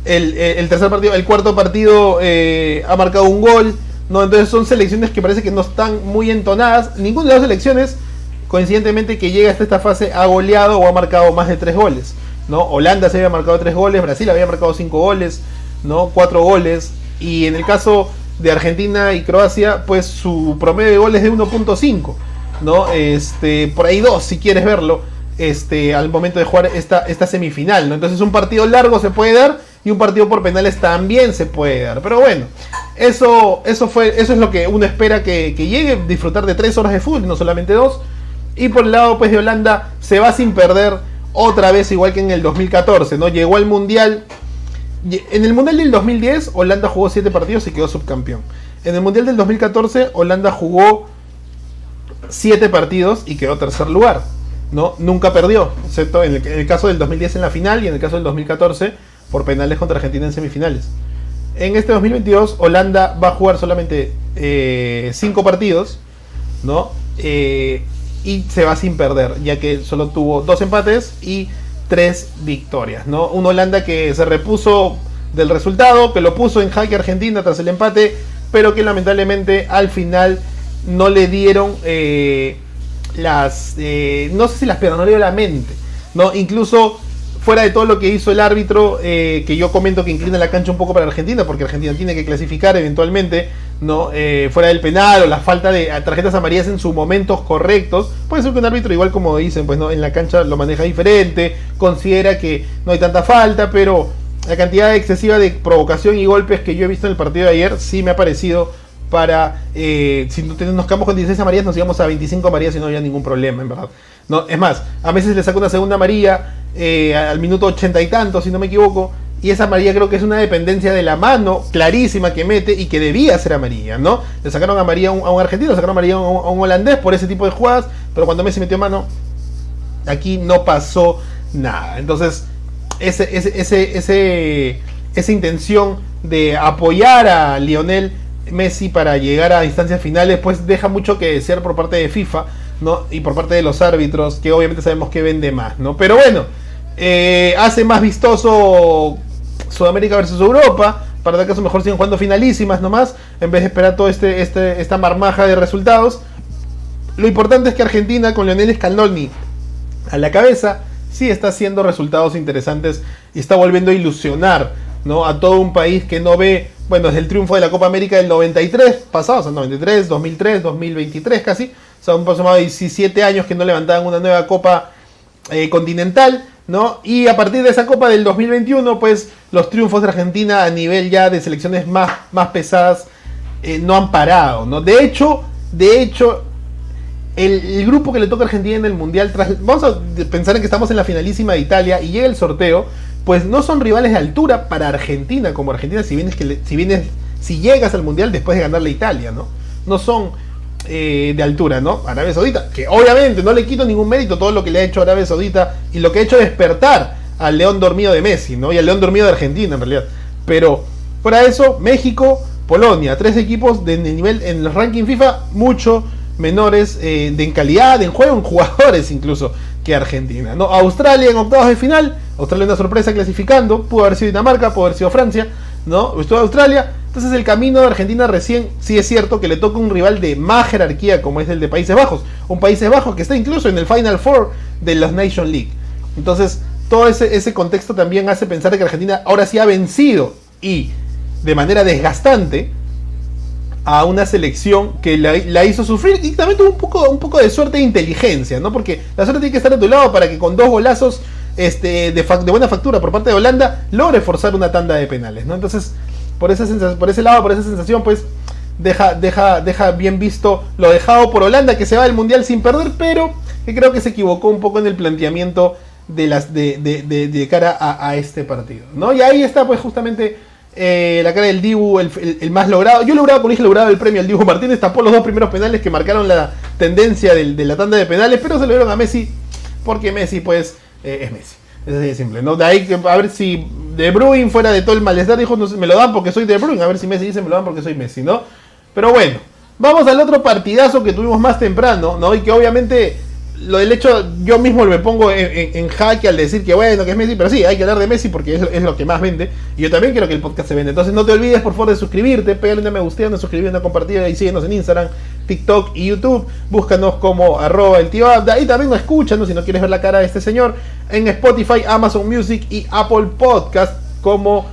el, tercer partido, el cuarto partido eh, ha marcado un gol, ¿no? Entonces son selecciones que parece que no están muy entonadas. Ninguna de las selecciones, coincidentemente, que llega hasta esta fase ha goleado o ha marcado más de tres goles, ¿no? Holanda se había marcado tres goles, Brasil había marcado cinco goles, ¿no? Cuatro goles. Y en el caso de Argentina y Croacia, pues su promedio de goles es de 1.5. ¿no? Este, por ahí dos, si quieres verlo, este, al momento de jugar esta, esta semifinal, ¿no? Entonces un partido largo se puede dar y un partido por penales también se puede dar. Pero bueno, eso, eso, fue, eso es lo que uno espera que, llegue, disfrutar de tres horas de fútbol, no solamente dos. Y por el lado pues, de Holanda se va sin perder otra vez, igual que en el 2014, ¿no? Llegó al Mundial. En el Mundial del 2010, Holanda jugó siete partidos y quedó subcampeón. En el Mundial del 2014, Holanda jugó siete partidos y quedó tercer lugar. ¿no? Nunca perdió, excepto en el, caso del 2010 en la final y en el caso del 2014 por penales contra Argentina en semifinales. En este 2022 Holanda va a jugar solamente eh, cinco partidos, ¿no? Eh, y se va sin perder, ya que solo tuvo dos empates y tres victorias, ¿no? Un Holanda que se repuso del resultado, que lo puso en jaque Argentina tras el empate, pero que lamentablemente al final no le dieron eh, las, eh, no sé si las piernas, no le dio la mente, ¿no? Incluso fuera de todo lo que hizo el árbitro, eh, que yo comento que inclina la cancha un poco para Argentina, porque Argentina tiene que clasificar eventualmente, ¿no? fuera del penal o la falta de tarjetas amarillas en sus momentos correctos. Puede ser que un árbitro, igual como dicen, pues no, en la cancha lo maneja diferente, considera que no hay tanta falta, pero la cantidad excesiva de provocación y golpes que yo he visto en el partido de ayer sí me ha parecido para, eh, si nos quedamos con 16 amarillas, nos íbamos a 25 amarillas y no había ningún problema, en verdad. No, es más, a veces le saco una segunda amarilla eh, al minuto 80 y tanto, si no me equivoco, y esa amarilla creo que es una dependencia de la mano clarísima que mete y que debía ser amarilla, ¿no? Le sacaron amarilla a un, argentino, le sacaron amarilla a un, holandés por ese tipo de jugadas, pero cuando Messi metió mano, aquí no pasó nada. Entonces, ese, ese, ese, ese, esa intención de apoyar a Lionel Messi para llegar a instancias finales, pues deja mucho que desear por parte de FIFA, ¿no? Y por parte de los árbitros, que obviamente sabemos que vende más, ¿no? Pero bueno, eh, hace más vistoso Sudamérica versus Europa. Para que caso mejor siguen jugando finalísimas nomás, en vez de esperar todo este, este, esta marmaja de resultados. Lo importante es que Argentina con Lionel Scaloni a la cabeza sí está haciendo resultados interesantes y está volviendo a ilusionar ¿no? a todo un país que no ve bueno, desde el triunfo de la Copa América del 93, pasado, o sea, 93, 2003, 2023 casi, o sea, de 17 años que no levantaban una nueva Copa eh, continental, ¿no? Y a partir de esa Copa del 2021, pues los triunfos de Argentina a nivel ya de selecciones más, más pesadas eh, no han parado, ¿no? De hecho, de hecho, el, grupo que le toca a Argentina en el Mundial, tras, vamos a pensar en que estamos en la finalísima de Italia y llega el sorteo, pues no son rivales de altura para Argentina, como Argentina, si vienes que si vienes, si llegas al mundial después de ganarle a Italia, ¿no? No son eh, de altura, ¿no? Arabia Saudita, que obviamente no le quito ningún mérito todo lo que le ha hecho Arabia Saudita y lo que ha hecho despertar al león dormido de Messi, ¿no? Y al león dormido de Argentina, en realidad. Pero, fuera de eso, México, Polonia, tres equipos de nivel en el ranking FIFA mucho menores eh, en calidad, en juego, en jugadores incluso que Argentina. ¿no? Australia en octavos de final, Australia una sorpresa clasificando, pudo haber sido Dinamarca, pudo haber sido Francia, ¿no? Estuvo Australia. Entonces el camino de Argentina recién, sí es cierto que le toca un rival de más jerarquía como es el de Países Bajos. Un Países Bajos que está incluso en el Final Four de los Nation League. Entonces todo ese, ese contexto también hace pensar que Argentina ahora sí ha vencido y de manera desgastante a una selección que la, hizo sufrir y también tuvo un poco, un poco de suerte e inteligencia, ¿no? Porque la suerte tiene que estar a tu lado para que con dos golazos este, de, de, buena factura por parte de Holanda logre forzar una tanda de penales, ¿no? Entonces, por, esa por ese lado, por esa sensación, pues deja, deja, deja bien visto lo dejado por Holanda, que se va del Mundial sin perder, pero que creo que se equivocó un poco en el planteamiento de, las, de, de, de, cara a, este partido. ¿no? Y ahí está pues justamente eh, la cara del Dibu, el, el, más logrado. Yo logrado, con logrado el premio al Dibu Martínez, tapó los dos primeros penales que marcaron la tendencia de la tanda de penales, pero se lo dieron a Messi porque Messi pues eh, es Messi. Es así de simple, ¿no? De ahí a ver si De Bruyne fuera de todo el malestar dijo, no, me lo dan porque soy De Bruyne, a ver si Messi dice me lo dan porque soy Messi, ¿no? Pero bueno, vamos al otro partidazo que tuvimos más temprano, ¿no? Y que obviamente lo del hecho, yo mismo me pongo en, en, jaque al decir que bueno, que es Messi, pero sí, hay que hablar de Messi porque es, lo que más vende. Y yo también quiero que el podcast se vende. Entonces no te olvides, por favor, de suscribirte, pégale una me gusta, una suscribir, una compartir y síguenos en Instagram, TikTok y YouTube. Búscanos como arroba el tío. Y también escúchanos si no quieres ver la cara de este señor en Spotify, Amazon Music y Apple Podcast como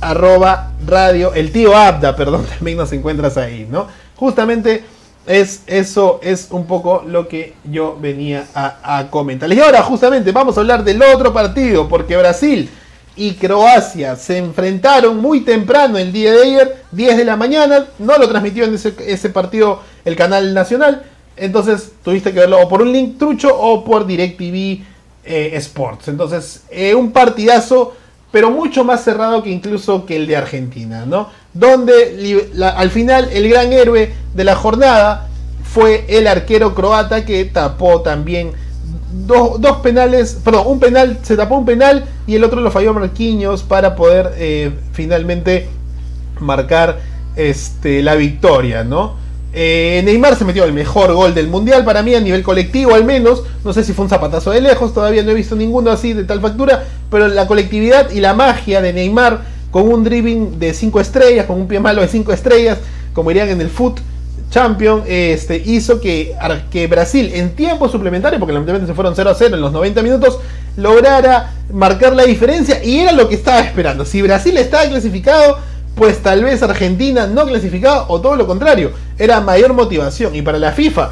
arroba radio el tío Abda, perdón, [LAUGHS] también nos encuentras ahí, ¿no? Justamente es eso es un poco lo que yo venía a, comentarles. Y ahora justamente vamos a hablar del otro partido, porque Brasil y Croacia se enfrentaron muy temprano el día de ayer, 10 de la mañana, no lo transmitió en ese, ese partido el canal nacional, entonces tuviste que verlo o por un link trucho o por DirecTV eh, Sports. Entonces, eh, un partidazo, pero mucho más cerrado que incluso que el de Argentina, ¿no? Donde al final el gran héroe de la jornada fue el arquero croata que tapó también dos, dos, penales, perdón, un penal, se tapó un penal y el otro lo falló Marquinhos para poder eh, finalmente marcar este, la victoria, ¿no? Eh, Neymar se metió el mejor gol del mundial para mí a nivel colectivo al menos. No sé si fue un zapatazo de lejos, todavía no he visto ninguno así de tal factura, pero la colectividad y la magia de Neymar con un dribbling de 5 estrellas, con un pie malo de 5 estrellas, como dirían en el foot champion, este, hizo que, que Brasil en tiempo suplementario, porque lamentablemente se fueron 0 a 0 en los 90 minutos, lograra marcar la diferencia y era lo que estaba esperando. Si Brasil estaba clasificado, pues tal vez Argentina no clasificado o todo lo contrario, era mayor motivación. Y para la FIFA,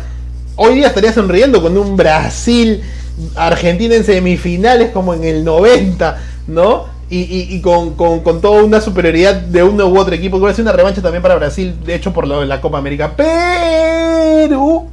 hoy día estaría sonriendo con un Brasil, Argentina en semifinales como en el 90, ¿no? Y, y, con, con, con, toda una superioridad de uno u otro equipo, va a ser una revancha también para Brasil, de hecho por lo de la Copa América. Pero,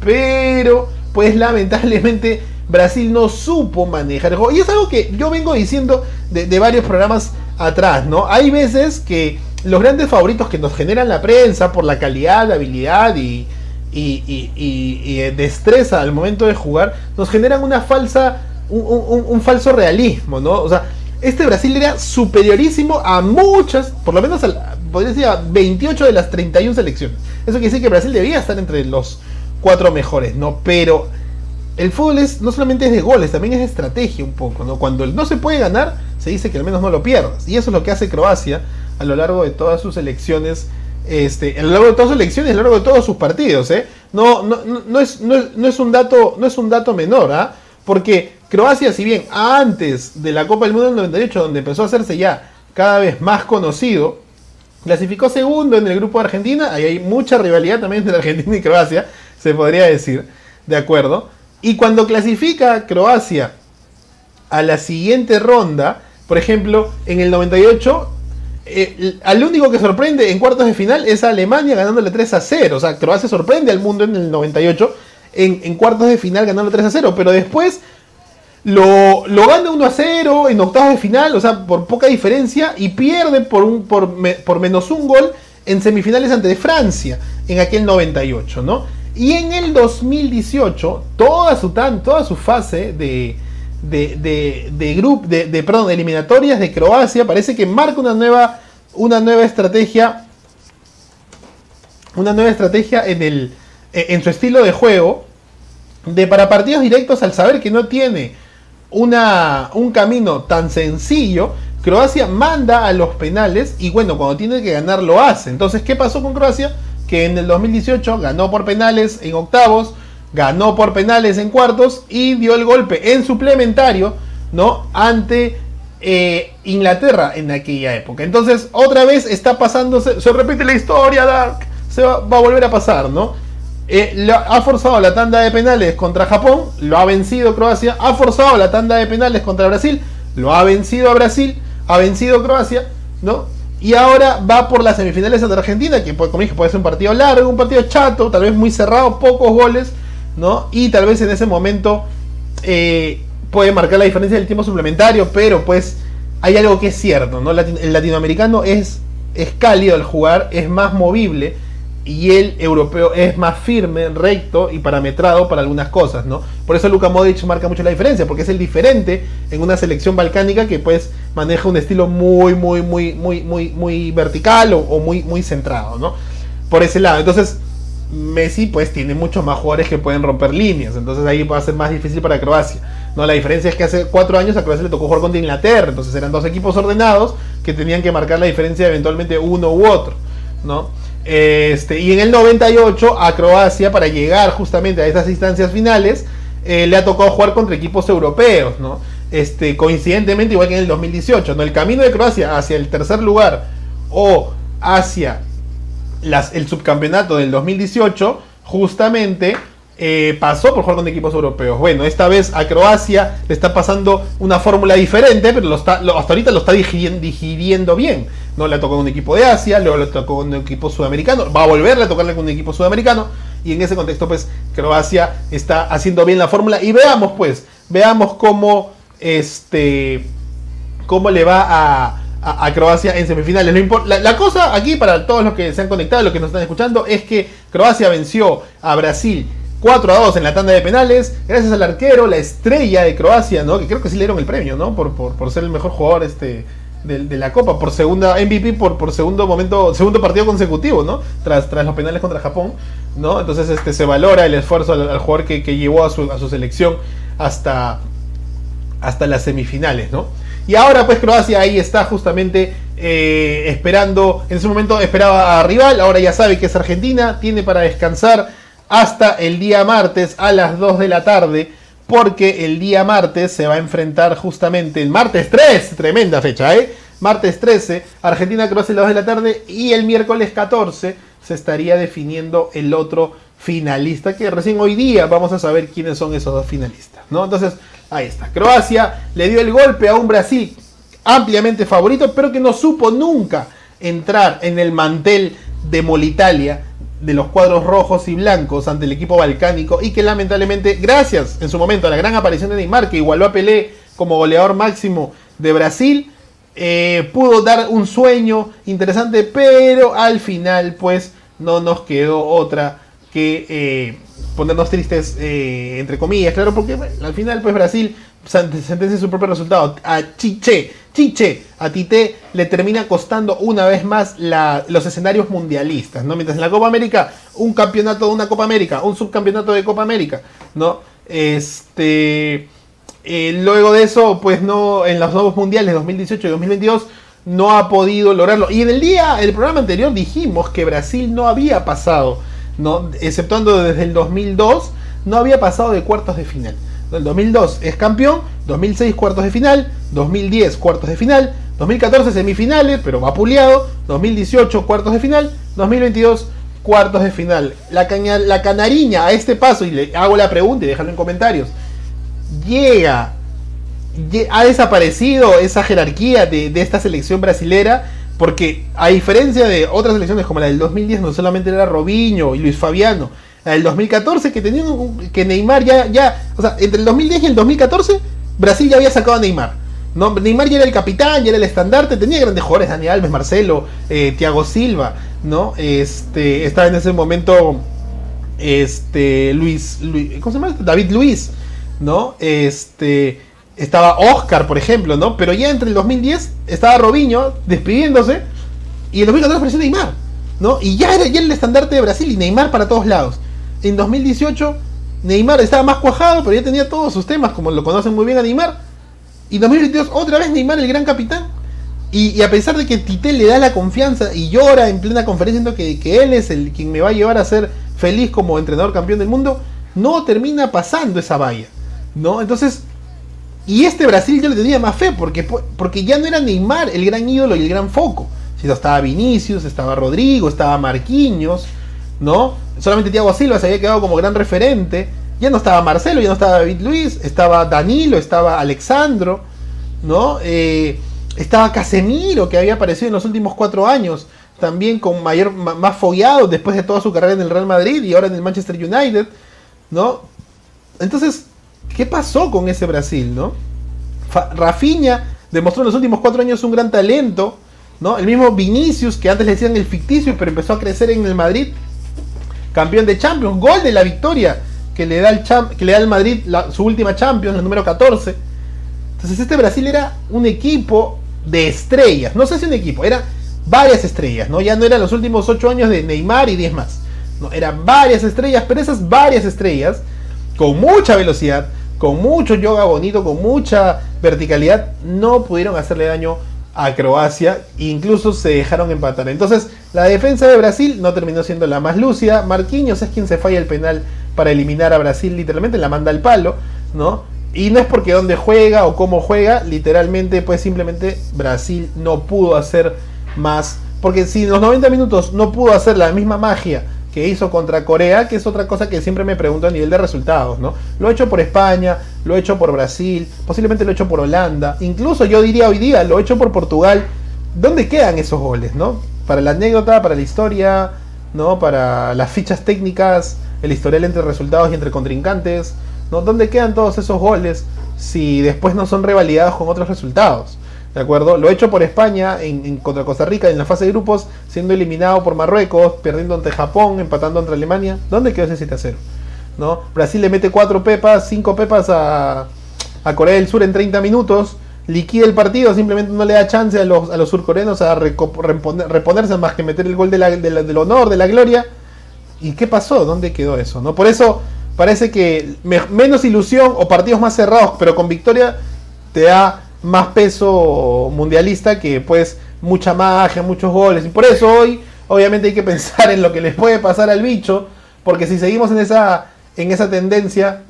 pero, pues lamentablemente Brasil no supo manejar el juego. Y es algo que yo vengo diciendo de, de varios programas atrás, ¿no? Hay veces que los grandes favoritos que nos generan la prensa por la calidad, la habilidad y, y, y, y destreza al momento de jugar, nos generan una falsa, un, un, un, falso realismo, ¿no? O sea, este Brasil era superiorísimo a muchas, por lo menos a, podría decir a 28 de las 31 selecciones. Eso quiere decir que Brasil debía estar entre los cuatro mejores, ¿no? Pero el fútbol es, no solamente es de goles, también es de estrategia un poco, ¿no? Cuando no se puede ganar, se dice que al menos no lo pierdas. Y eso es lo que hace Croacia a lo largo de todas sus elecciones, este, a lo largo de todas sus elecciones, a lo largo de todos sus partidos, ¿eh? No, no, no, es, no, no es un dato, no es un dato menor, ¿ah? Porque Croacia, si bien antes de la Copa del Mundo del 98, donde empezó a hacerse ya cada vez más conocido, clasificó segundo en el grupo de Argentina, ahí hay mucha rivalidad también entre Argentina y Croacia, se podría decir, ¿de acuerdo? Y cuando clasifica Croacia a la siguiente ronda, por ejemplo, en el 98, eh, al único que sorprende en cuartos de final es Alemania ganándole 3 a 0. O sea, Croacia sorprende al mundo en el 98 en, en cuartos de final ganando 3 a 0. Pero después lo, gana 1 a 0 en octavos de final, o sea, por poca diferencia, y pierde por, un, por, por menos un gol en semifinales ante Francia en aquel 98, ¿no? Y en el 2018, toda su, tan, fase de, de, de, de, de, de, de eliminatorias de Croacia parece que marca una nueva, una nueva estrategia. Una nueva estrategia en, el, en su estilo de juego. De para partidos directos, al saber que no tiene una, un camino tan sencillo, Croacia manda a los penales y bueno, cuando tiene que ganar lo hace. Entonces, ¿qué pasó con Croacia? Que en el 2018 ganó por penales en octavos, ganó por penales en cuartos y dio el golpe en suplementario, ¿no? Ante eh, Inglaterra en aquella época. Entonces, otra vez está pasándose, se repite la historia, Dark, se va, va a volver a pasar, ¿no? Eh, ha forzado la tanda de penales contra Japón, lo ha vencido Croacia, ha forzado la tanda de penales contra Brasil, lo ha vencido a Brasil, ha vencido Croacia, ¿no? Y ahora va por las semifinales ante Argentina, que como dije puede ser un partido largo, un partido chato, tal vez muy cerrado, pocos goles, ¿no? Y tal vez en ese momento eh, puede marcar la diferencia del tiempo suplementario, pero pues hay algo que es cierto, ¿no? El latinoamericano es, es cálido al jugar, es más movible y el europeo es más firme, recto y parametrado para algunas cosas, ¿no? Por eso Luka Modric marca mucho la diferencia, porque es el diferente en una selección balcánica que pues maneja un estilo muy, muy, muy, muy, muy, muy vertical o, muy, muy centrado, ¿no? Por ese lado. Entonces, Messi pues tiene muchos más jugadores que pueden romper líneas, entonces ahí va a ser más difícil para Croacia. No, la diferencia es que hace cuatro años a Croacia le tocó jugar contra Inglaterra, entonces eran dos equipos ordenados que tenían que marcar la diferencia eventualmente uno u otro, ¿no? Este, y en el 98 a Croacia, para llegar justamente a esas instancias finales, eh, le ha tocado jugar contra equipos europeos, ¿no? Este, coincidentemente, igual que en el 2018, ¿no? El camino de Croacia hacia el tercer lugar o hacia el subcampeonato del 2018, justamente eh, pasó por jugar con equipos europeos. Bueno, esta vez a Croacia le está pasando una fórmula diferente, pero lo está, hasta ahorita lo está digiriendo, bien. No le tocado un equipo de Asia, luego le tocó un equipo sudamericano, va a volverle a tocarle con un equipo sudamericano. Y en ese contexto, pues, Croacia está haciendo bien la fórmula. Y veamos, pues, veamos cómo este. cómo le va a, a, Croacia en semifinales. La, la, cosa aquí, para todos los que se han conectado, los que nos están escuchando, es que Croacia venció a Brasil 4 a 2 en la tanda de penales, gracias al arquero, la estrella de Croacia, ¿no? Que creo que sí le dieron el premio, ¿no? Por, por, ser el mejor jugador este, de, la Copa, por segunda MVP, por, por segundo momento, segundo partido consecutivo, ¿no? Tras, tras los penales contra Japón, ¿no? Entonces este, se valora el esfuerzo al, jugador que, llevó a su, a su selección hasta, hasta las semifinales, ¿no? Y ahora pues Croacia ahí está justamente eh, esperando, en ese momento esperaba a rival, ahora ya sabe que es Argentina, tiene para descansar hasta el día martes a las 2 de la tarde, porque el día martes se va a enfrentar justamente el martes 3, tremenda fecha, ¿eh? Martes 13, Argentina-Croacia a las 2 de la tarde y el miércoles 14 se estaría definiendo el otro finalista, que recién hoy día vamos a saber quiénes son esos dos finalistas, ¿no? Entonces, ahí está. Croacia le dio el golpe a un Brasil ampliamente favorito, pero que no supo nunca entrar en el mantel de Molitalia de los cuadros rojos y blancos ante el equipo balcánico y que lamentablemente, gracias en su momento a la gran aparición de Neymar, que igualó a Pelé como goleador máximo de Brasil, eh, pudo dar un sueño interesante, pero al final pues no nos quedó otra que eh, ponernos tristes, eh, entre comillas, claro, porque al final pues Brasil sentencia su propio resultado. A Chiche, Chiche, a Tite le termina costando una vez más los escenarios mundialistas, ¿no? Mientras en la Copa América, un campeonato de una Copa América, un subcampeonato de Copa América, ¿no? Este. Eh, luego de eso, pues no, en los nuevos mundiales 2018 y 2022 no ha podido lograrlo. Y en el día, el programa anterior dijimos que Brasil no había pasado, ¿no? Exceptuando desde el 2002, no había pasado de cuartos de final. El 2002 es campeón, 2006 cuartos de final, 2010 cuartos de final, 2014 semifinales, pero va puliado, 2018 cuartos de final, 2022 cuartos de final. La, la canariña a este paso, y le hago la pregunta y déjalo en comentarios, llega, ha desaparecido esa jerarquía de, de esta selección brasilera, porque a diferencia de otras selecciones como la del 2010, no solamente era Robinho y Luis Fabiano, el 2014 que tenía que Neymar ya, ya, o sea, entre el 2010 y el 2014 Brasil ya había sacado a Neymar. No, Neymar ya era el capitán, ya era el estandarte, tenía grandes jugadores, Dani Alves, Marcelo, eh, Thiago Silva, ¿no? Este, estaba en ese momento este Luis, ¿cómo se llama? David Luis, ¿no? Este estaba Oscar, por ejemplo, ¿no? Pero ya entre el 2010 estaba Robinho despidiéndose y en 2014 apareció Neymar, ¿no? Y ya era ya el estandarte de Brasil y Neymar para todos lados en 2018 Neymar estaba más cuajado, pero ya tenía todos sus temas, como lo conocen muy bien a Neymar. Y en 2022 otra vez Neymar el gran capitán. Y, a pesar de que Tite le da la confianza y llora en plena conferencia diciendo que, que, él es el quien me va a llevar a ser feliz como entrenador campeón del mundo, no termina pasando esa valla. ¿no? Entonces, y este Brasil yo le tenía más fe, porque, porque ya no era Neymar el gran ídolo y el gran foco. Sino estaba Vinicius, estaba Rodrigo, estaba Marquinhos, ¿no? Solamente Thiago Silva se había quedado como gran referente. Ya no estaba Marcelo, ya no estaba David Luis, estaba Danilo, estaba Alexandro, ¿no? Eh, Estaba Casemiro, que había aparecido en los últimos cuatro años, también con mayor, más fogueado después de toda su carrera en el Real Madrid y ahora en el Manchester United, ¿no? Entonces, ¿qué pasó con ese Brasil, no? Rafinha demostró en los últimos cuatro años un gran talento, ¿no? El mismo Vinicius, que antes le decían el ficticio, pero empezó a crecer en el Madrid, campeón de Champions, gol de la victoria que le da el, que le da el Madrid su última Champions, el número 14. Entonces este Brasil era un equipo de estrellas, no sé si un equipo, era varias estrellas, ¿no? Ya no eran los últimos ocho años de Neymar y 10 más. No, eran varias estrellas, pero esas varias estrellas, con mucha velocidad, con mucho yoga bonito, con mucha verticalidad, no pudieron hacerle daño a Croacia, incluso se dejaron empatar. Entonces, la defensa de Brasil no terminó siendo la más lúcida. Marquinhos es quien se falla el penal para eliminar a Brasil, literalmente la manda al palo, ¿no? Y no es porque dónde juega o cómo juega, literalmente, pues simplemente Brasil no pudo hacer más. Porque si en los 90 minutos no pudo hacer la misma magia que hizo contra Corea, que es otra cosa que siempre me pregunto a nivel de resultados, ¿no? Lo he hecho por España, lo he hecho por Brasil, posiblemente lo he hecho por Holanda, incluso yo diría hoy día, lo he hecho por Portugal. ¿Dónde quedan esos goles, no? Para la anécdota, para la historia, ¿no? Para las fichas técnicas, el historial entre resultados y entre contrincantes, ¿no? ¿Dónde quedan todos esos goles si después no son revalidados con otros resultados? ¿De acuerdo? Lo he hecho por España en, contra Costa Rica en la fase de grupos, siendo eliminado por Marruecos, perdiendo ante Japón, empatando ante Alemania. ¿Dónde quedó ese 7 a 0? ¿No? Brasil le mete 4 pepas, 5 pepas a, Corea del Sur en 30 minutos, liquida el partido, simplemente no le da chance a los, surcoreanos a reponerse más que meter el gol de del honor, de la gloria. ¿Y qué pasó? ¿Dónde quedó eso? ¿no? Por eso parece que menos ilusión o partidos más cerrados, pero con victoria, te da más peso mundialista que pues mucha magia, muchos goles. Y por eso hoy obviamente hay que pensar en lo que les puede pasar al bicho, porque si seguimos en esa, en esa tendencia,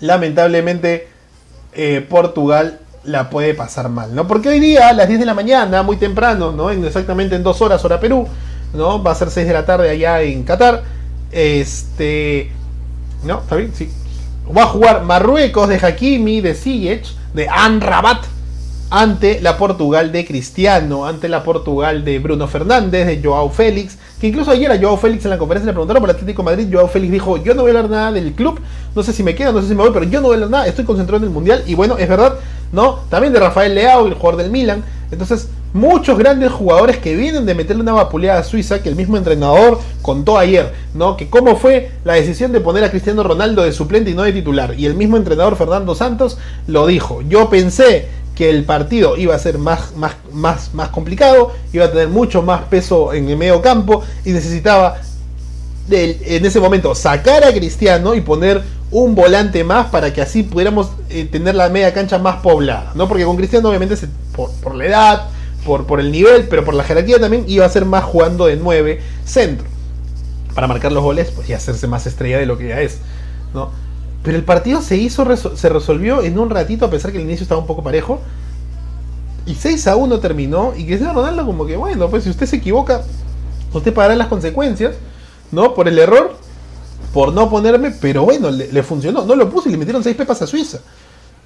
lamentablemente eh, Portugal la puede pasar mal, ¿no? Porque hoy día a las 10 de la mañana, muy temprano, ¿no? En, exactamente en dos horas hora Perú, ¿no? Va a ser 6 de la tarde allá en Qatar. Este... ¿No? ¿Está bien? Sí. Va a jugar Marruecos de Hakimi, de Ziyech, de Anrabat, ante la Portugal de Cristiano, ante la Portugal de Bruno Fernández, de Joao Félix, que incluso ayer a Joao Félix en la conferencia le preguntaron por el Atlético Madrid, Joao Félix dijo, yo no voy a hablar nada del club, no sé si me quedo, no sé si me voy, pero yo no voy a hablar nada, estoy concentrado en el Mundial, y bueno, es verdad, ¿no? También de Rafael Leao, el jugador del Milan, entonces muchos grandes jugadores que vienen de meterle una vapuleada a Suiza, que el mismo entrenador contó ayer, ¿no? Que cómo fue la decisión de poner a Cristiano Ronaldo de suplente y no de titular. Y el mismo entrenador Fernando Santos lo dijo. Yo pensé que el partido iba a ser más, más, más, más complicado, iba a tener mucho más peso en el medio campo y necesitaba en ese momento sacar a Cristiano y poner un volante más para que así pudiéramos eh, tener la media cancha más poblada, ¿no? Porque con Cristiano obviamente por, por, la edad, por, por el nivel, pero por la jerarquía también iba a ser más jugando de 9 centro. Para marcar los goles, pues y hacerse más estrella de lo que ya es, ¿no? Pero el partido se hizo, se resolvió en un ratito, a pesar que el inicio estaba un poco parejo. Y 6 a 1 terminó. Y Cristiano Ronaldo, como que, bueno, pues si usted se equivoca, usted pagará las consecuencias, ¿no? Por el error, por no ponerme, pero bueno, le, funcionó. No lo puso y le metieron 6 pepas a Suiza,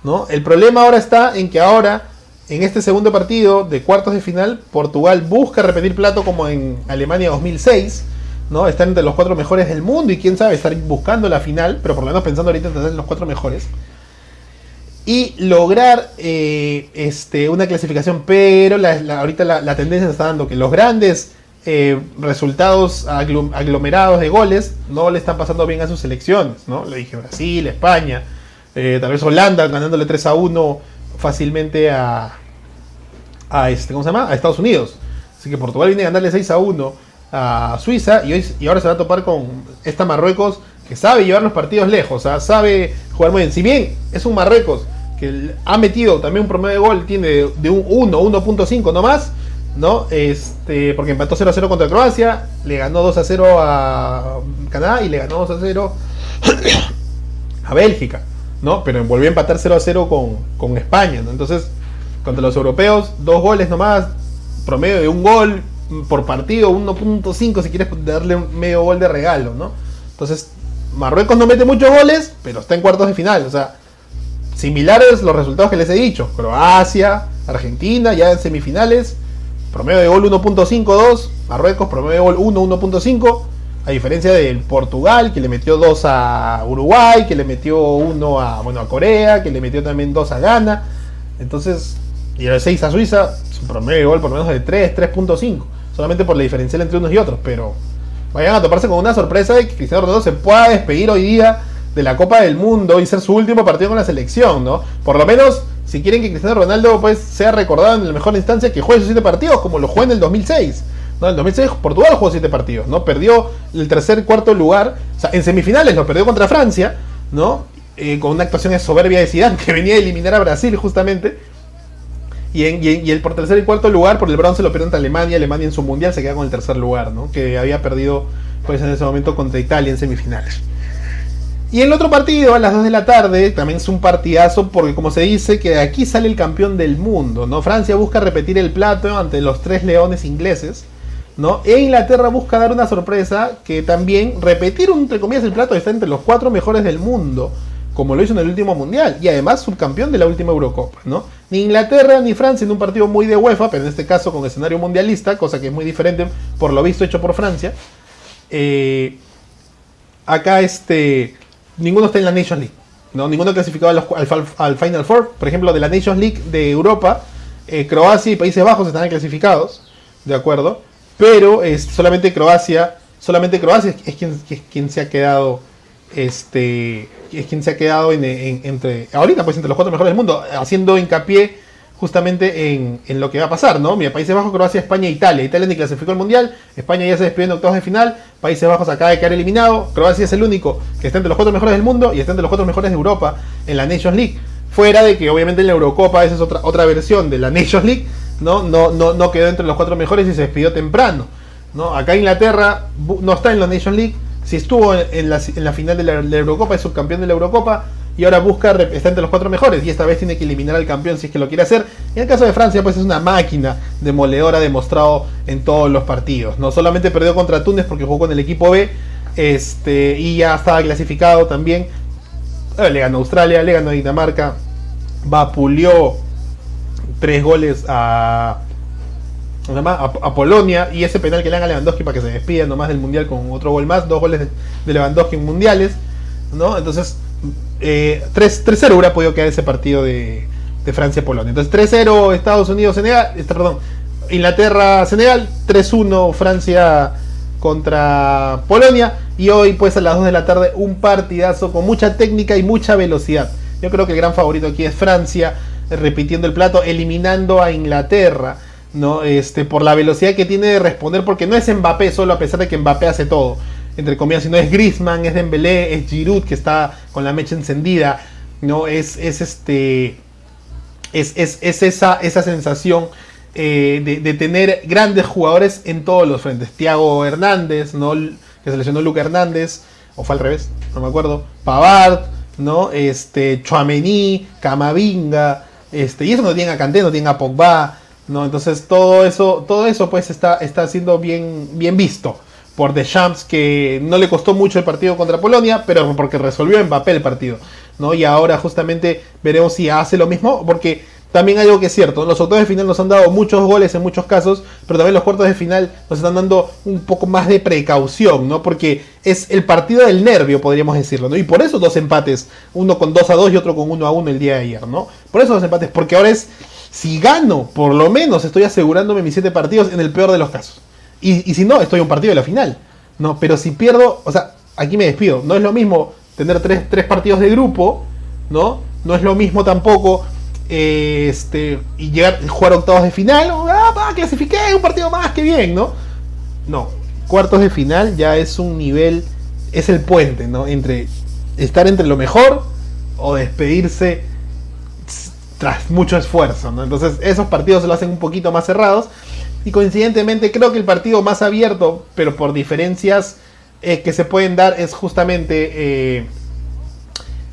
¿no? El problema ahora está en que ahora, en este segundo partido de cuartos de final, Portugal busca repetir plato como en Alemania 2006 ¿no? Están entre los cuatro mejores del mundo y quién sabe, estar buscando la final, pero por lo menos pensando ahorita en los cuatro mejores. Y lograr eh, este, una clasificación, pero ahorita la, tendencia se está dando que los grandes eh, resultados aglomerados de goles no le están pasando bien a sus selecciones, ¿no? Le dije Brasil, España, eh, tal vez Holanda ganándole 3 a 1 fácilmente a, a, este, ¿cómo se llama? a Estados Unidos. Así que Portugal viene a ganarle 6 a 1 a Suiza y, hoy, y ahora se va a topar con esta Marruecos que sabe llevar los partidos lejos, sabe jugar muy bien. Si bien es un Marruecos que ha metido también un promedio de gol, tiene de, un 1, 1.5 no más, ¿no? Este, porque empató 0 a 0 contra Croacia, le ganó 2 a 0 a Canadá y le ganó 2 a 0 [COUGHS] a Bélgica, ¿no? Pero volvió a empatar 0 a 0 con, con España, ¿no? Entonces, contra los europeos, dos goles nomás, promedio de un gol, por partido, 1.5 si quieres darle un medio gol de regalo, ¿no? Entonces, Marruecos no mete muchos goles, pero está en cuartos de final. O sea, similares los resultados que les he dicho. Croacia, Argentina ya en semifinales, promedio de gol 1.52, Marruecos promedio de gol 1, 1.5, a diferencia del Portugal que le metió 2 a Uruguay, que le metió 1 a, bueno, a Corea, que le metió también 2 a Ghana. Entonces, y el 6 a Suiza, su promedio de gol por menos de 3, 3.5, solamente por la diferencial entre unos y otros, pero vayan a toparse con una sorpresa de que Cristiano Ronaldo se pueda despedir hoy día de la Copa del Mundo y ser su último partido con la selección, ¿no? Por lo menos, si quieren que Cristiano Ronaldo pues, sea recordado en la mejor instancia, que juegue sus 7 partidos, como lo jugó en el 2006. En el 2006 Portugal jugó 7 partidos, ¿no? Perdió el tercer cuarto lugar, o sea, en semifinales lo perdió contra Francia, ¿no? Eh, con una actuación soberbia de Zidane, [LAUGHS] que venía a eliminar a Brasil justamente. Y, en, y, el por tercer y cuarto lugar, por el bronce lo perdió ante Alemania. Alemania en su mundial se queda con el tercer lugar, ¿no? Que había perdido pues en ese momento contra Italia en semifinales. Y el otro partido a las 2 de la tarde también es un partidazo porque como se dice que aquí sale el campeón del mundo, ¿no? Francia busca repetir el plato ante los tres leones ingleses, ¿no? E Inglaterra busca dar una sorpresa que también repetir entre comillas el plato está entre los cuatro mejores del mundo, como lo hizo en el último mundial y además subcampeón de la última Eurocopa, ¿no? Ni Inglaterra ni Francia en un partido muy de UEFA, pero en este caso con escenario mundialista, cosa que es muy diferente por lo visto hecho por Francia. Eh, acá este ninguno está en la Nations League. ¿no? Ninguno clasificado al, Final Four. Por ejemplo, de la Nations League de Europa, eh, Croacia y Países Bajos están clasificados, ¿de acuerdo? Pero es solamente Croacia, solamente Croacia es, quien, es quien se ha quedado, este, es quien se ha quedado entre, ahorita pues entre los cuatro mejores del mundo, haciendo hincapié justamente en, lo que va a pasar, ¿no? Mira, Países Bajos, Croacia, España e Italia. Italia ni clasificó al Mundial, España ya se despidió en octavos de final, Países Bajos acaba de quedar eliminado, Croacia es el único que está entre los cuatro mejores del mundo y está entre los cuatro mejores de Europa en la Nations League. Fuera de que obviamente en la Eurocopa, esa es otra, otra versión de la Nations League, ¿no? No, no, no quedó entre los cuatro mejores y se despidió temprano. ¿no? Acá Inglaterra no está en la Nations League, si estuvo en la, en la final de la, Eurocopa, es subcampeón de la Eurocopa, y ahora busca estar entre los cuatro mejores y esta vez tiene que eliminar al campeón si es que lo quiere hacer. En el caso de Francia, pues es una máquina demoledora demostrado en todos los partidos. No solamente perdió contra Túnez porque jugó con el equipo B este, y ya estaba clasificado también. Eh, le ganó Australia, le ganó Dinamarca, vapuleó tres goles a, a, Polonia y ese penal que le dan a Lewandowski para que se despida nomás del mundial con otro gol más, dos goles de, de Lewandowski en mundiales, ¿no? Entonces eh, 3-0 hubiera podido quedar ese partido de, Francia-Polonia. Entonces 3-0 Estados Unidos-Senegal, perdón, Inglaterra-Senegal, 3-1 Francia contra Polonia y hoy pues a las 2 de la tarde un partidazo con mucha técnica y mucha velocidad. Yo creo que el gran favorito aquí es Francia, repitiendo el plato, eliminando a Inglaterra. ¿no? Este, por la velocidad que tiene de responder, porque no es Mbappé solo, a pesar de que Mbappé hace todo entre comillas, si no es Griezmann, es Dembélé, es Giroud que está con la mecha encendida, ¿no? Es, es este. Es, esa, esa sensación eh, de, tener grandes jugadores en todos los frentes. Thiago Hernández, ¿no? Que seleccionó Luca Hernández, o fue al revés, no me acuerdo. Pavard, ¿no? Este, Chuamení, Camavinga, este, y eso no tiene a Kanté, no tiene a Pogba, ¿no? Entonces todo eso, todo eso pues está, está siendo bien, bien visto por Deschamps, que no le costó mucho el partido contra Polonia, pero porque resolvió Mbappé el partido, ¿no? Y ahora justamente veremos si hace lo mismo, porque también algo que es cierto, los octavos de final nos han dado muchos goles en muchos casos, pero también los cuartos de final nos están dando un poco más de precaución, ¿no? Porque es el partido del nervio, podríamos decirlo, ¿no? Y por eso dos empates, uno con 2 a 2 y otro con 1 a 1 el día de ayer, ¿no? Por eso dos empates, porque ahora es, si gano, por lo menos estoy asegurándome mis 7 partidos en el peor de los casos. Y, si no, estoy a un partido de la final. No, pero si pierdo, o sea, aquí me despido. No es lo mismo tener tres, partidos de grupo, ¿no? No es lo mismo tampoco este, y llegar jugar octavos de final. Ah, clasifiqué un partido más, que bien, ¿no? No, cuartos de final ya es un nivel, es el puente, ¿no? Entre estar entre lo mejor o despedirse tras mucho esfuerzo, ¿no? Entonces esos partidos se lo hacen un poquito más cerrados y coincidentemente creo que el partido más abierto, pero por diferencias eh, que se pueden dar, es justamente eh,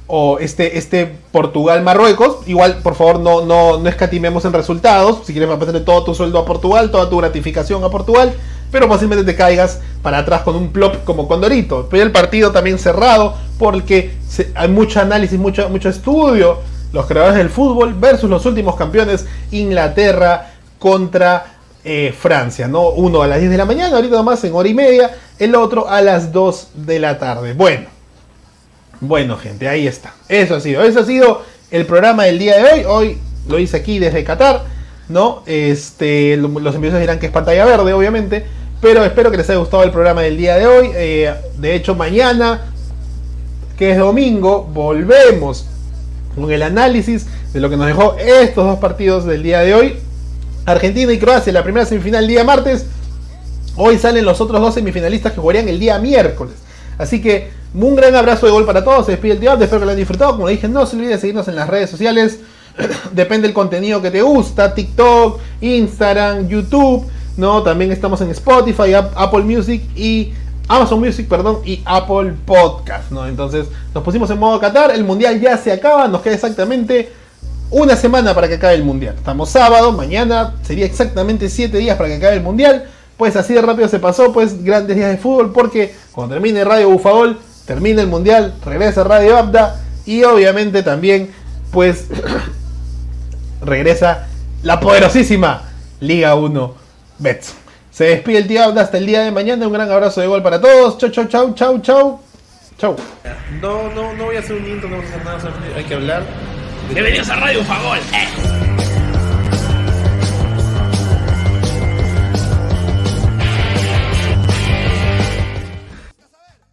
o este, este Portugal-Marruecos. Igual, por favor, no, no, no escatimemos en resultados. Si quieres pasarle todo tu sueldo a Portugal, toda tu gratificación a Portugal, pero fácilmente te caigas para atrás con un plop como Condorito. Pero el partido también cerrado, porque hay mucho análisis, mucho, mucho estudio los creadores del fútbol versus los últimos campeones, Inglaterra contra eh, Francia, ¿no? Uno a las 10 de la mañana, ahorita nomás en hora y media, el otro a las 2 de la tarde. Bueno, bueno gente, ahí está. Eso ha sido, eso ha sido el programa del día de hoy. Hoy lo hice aquí desde Qatar, ¿no? Este, los envíos dirán que es pantalla verde, obviamente. Pero espero que les haya gustado el programa del día de hoy. Eh, de hecho, mañana, que es domingo, volvemos con el análisis de lo que nos dejó estos dos partidos del día de hoy. Argentina y Croacia, la primera semifinal el día martes. Hoy salen los otros dos semifinalistas que jugarían el día miércoles. Así que un gran abrazo de gol para todos. Se despide el tío. Espero que lo hayan disfrutado. Como dije, no se olviden de seguirnos en las redes sociales. [COUGHS] Depende del contenido que te gusta. TikTok, Instagram, YouTube. ¿no? También estamos en Spotify, Apple Music y Amazon Music, perdón, y Apple Podcast, ¿no? Entonces nos pusimos en modo Qatar. El mundial ya se acaba. Nos queda exactamente una semana para que acabe el mundial. Estamos sábado, mañana sería exactamente 7 días para que acabe el mundial. Pues así de rápido se pasó, pues grandes días de fútbol, porque cuando termine Radio Bufagol, termina el mundial, regresa Radio Abda y obviamente también, pues [CLEARS THROAT] regresa la poderosísima Liga 1 Bets. Se despide el tío Abda hasta el día de mañana. Un gran abrazo de gol para todos. Chau, chau, chau, chau, chau. Chau. No, no, no voy a hacer un intro, no voy a hacer nada, hay que hablar Bienvenidos a Radio Fagol. Eh.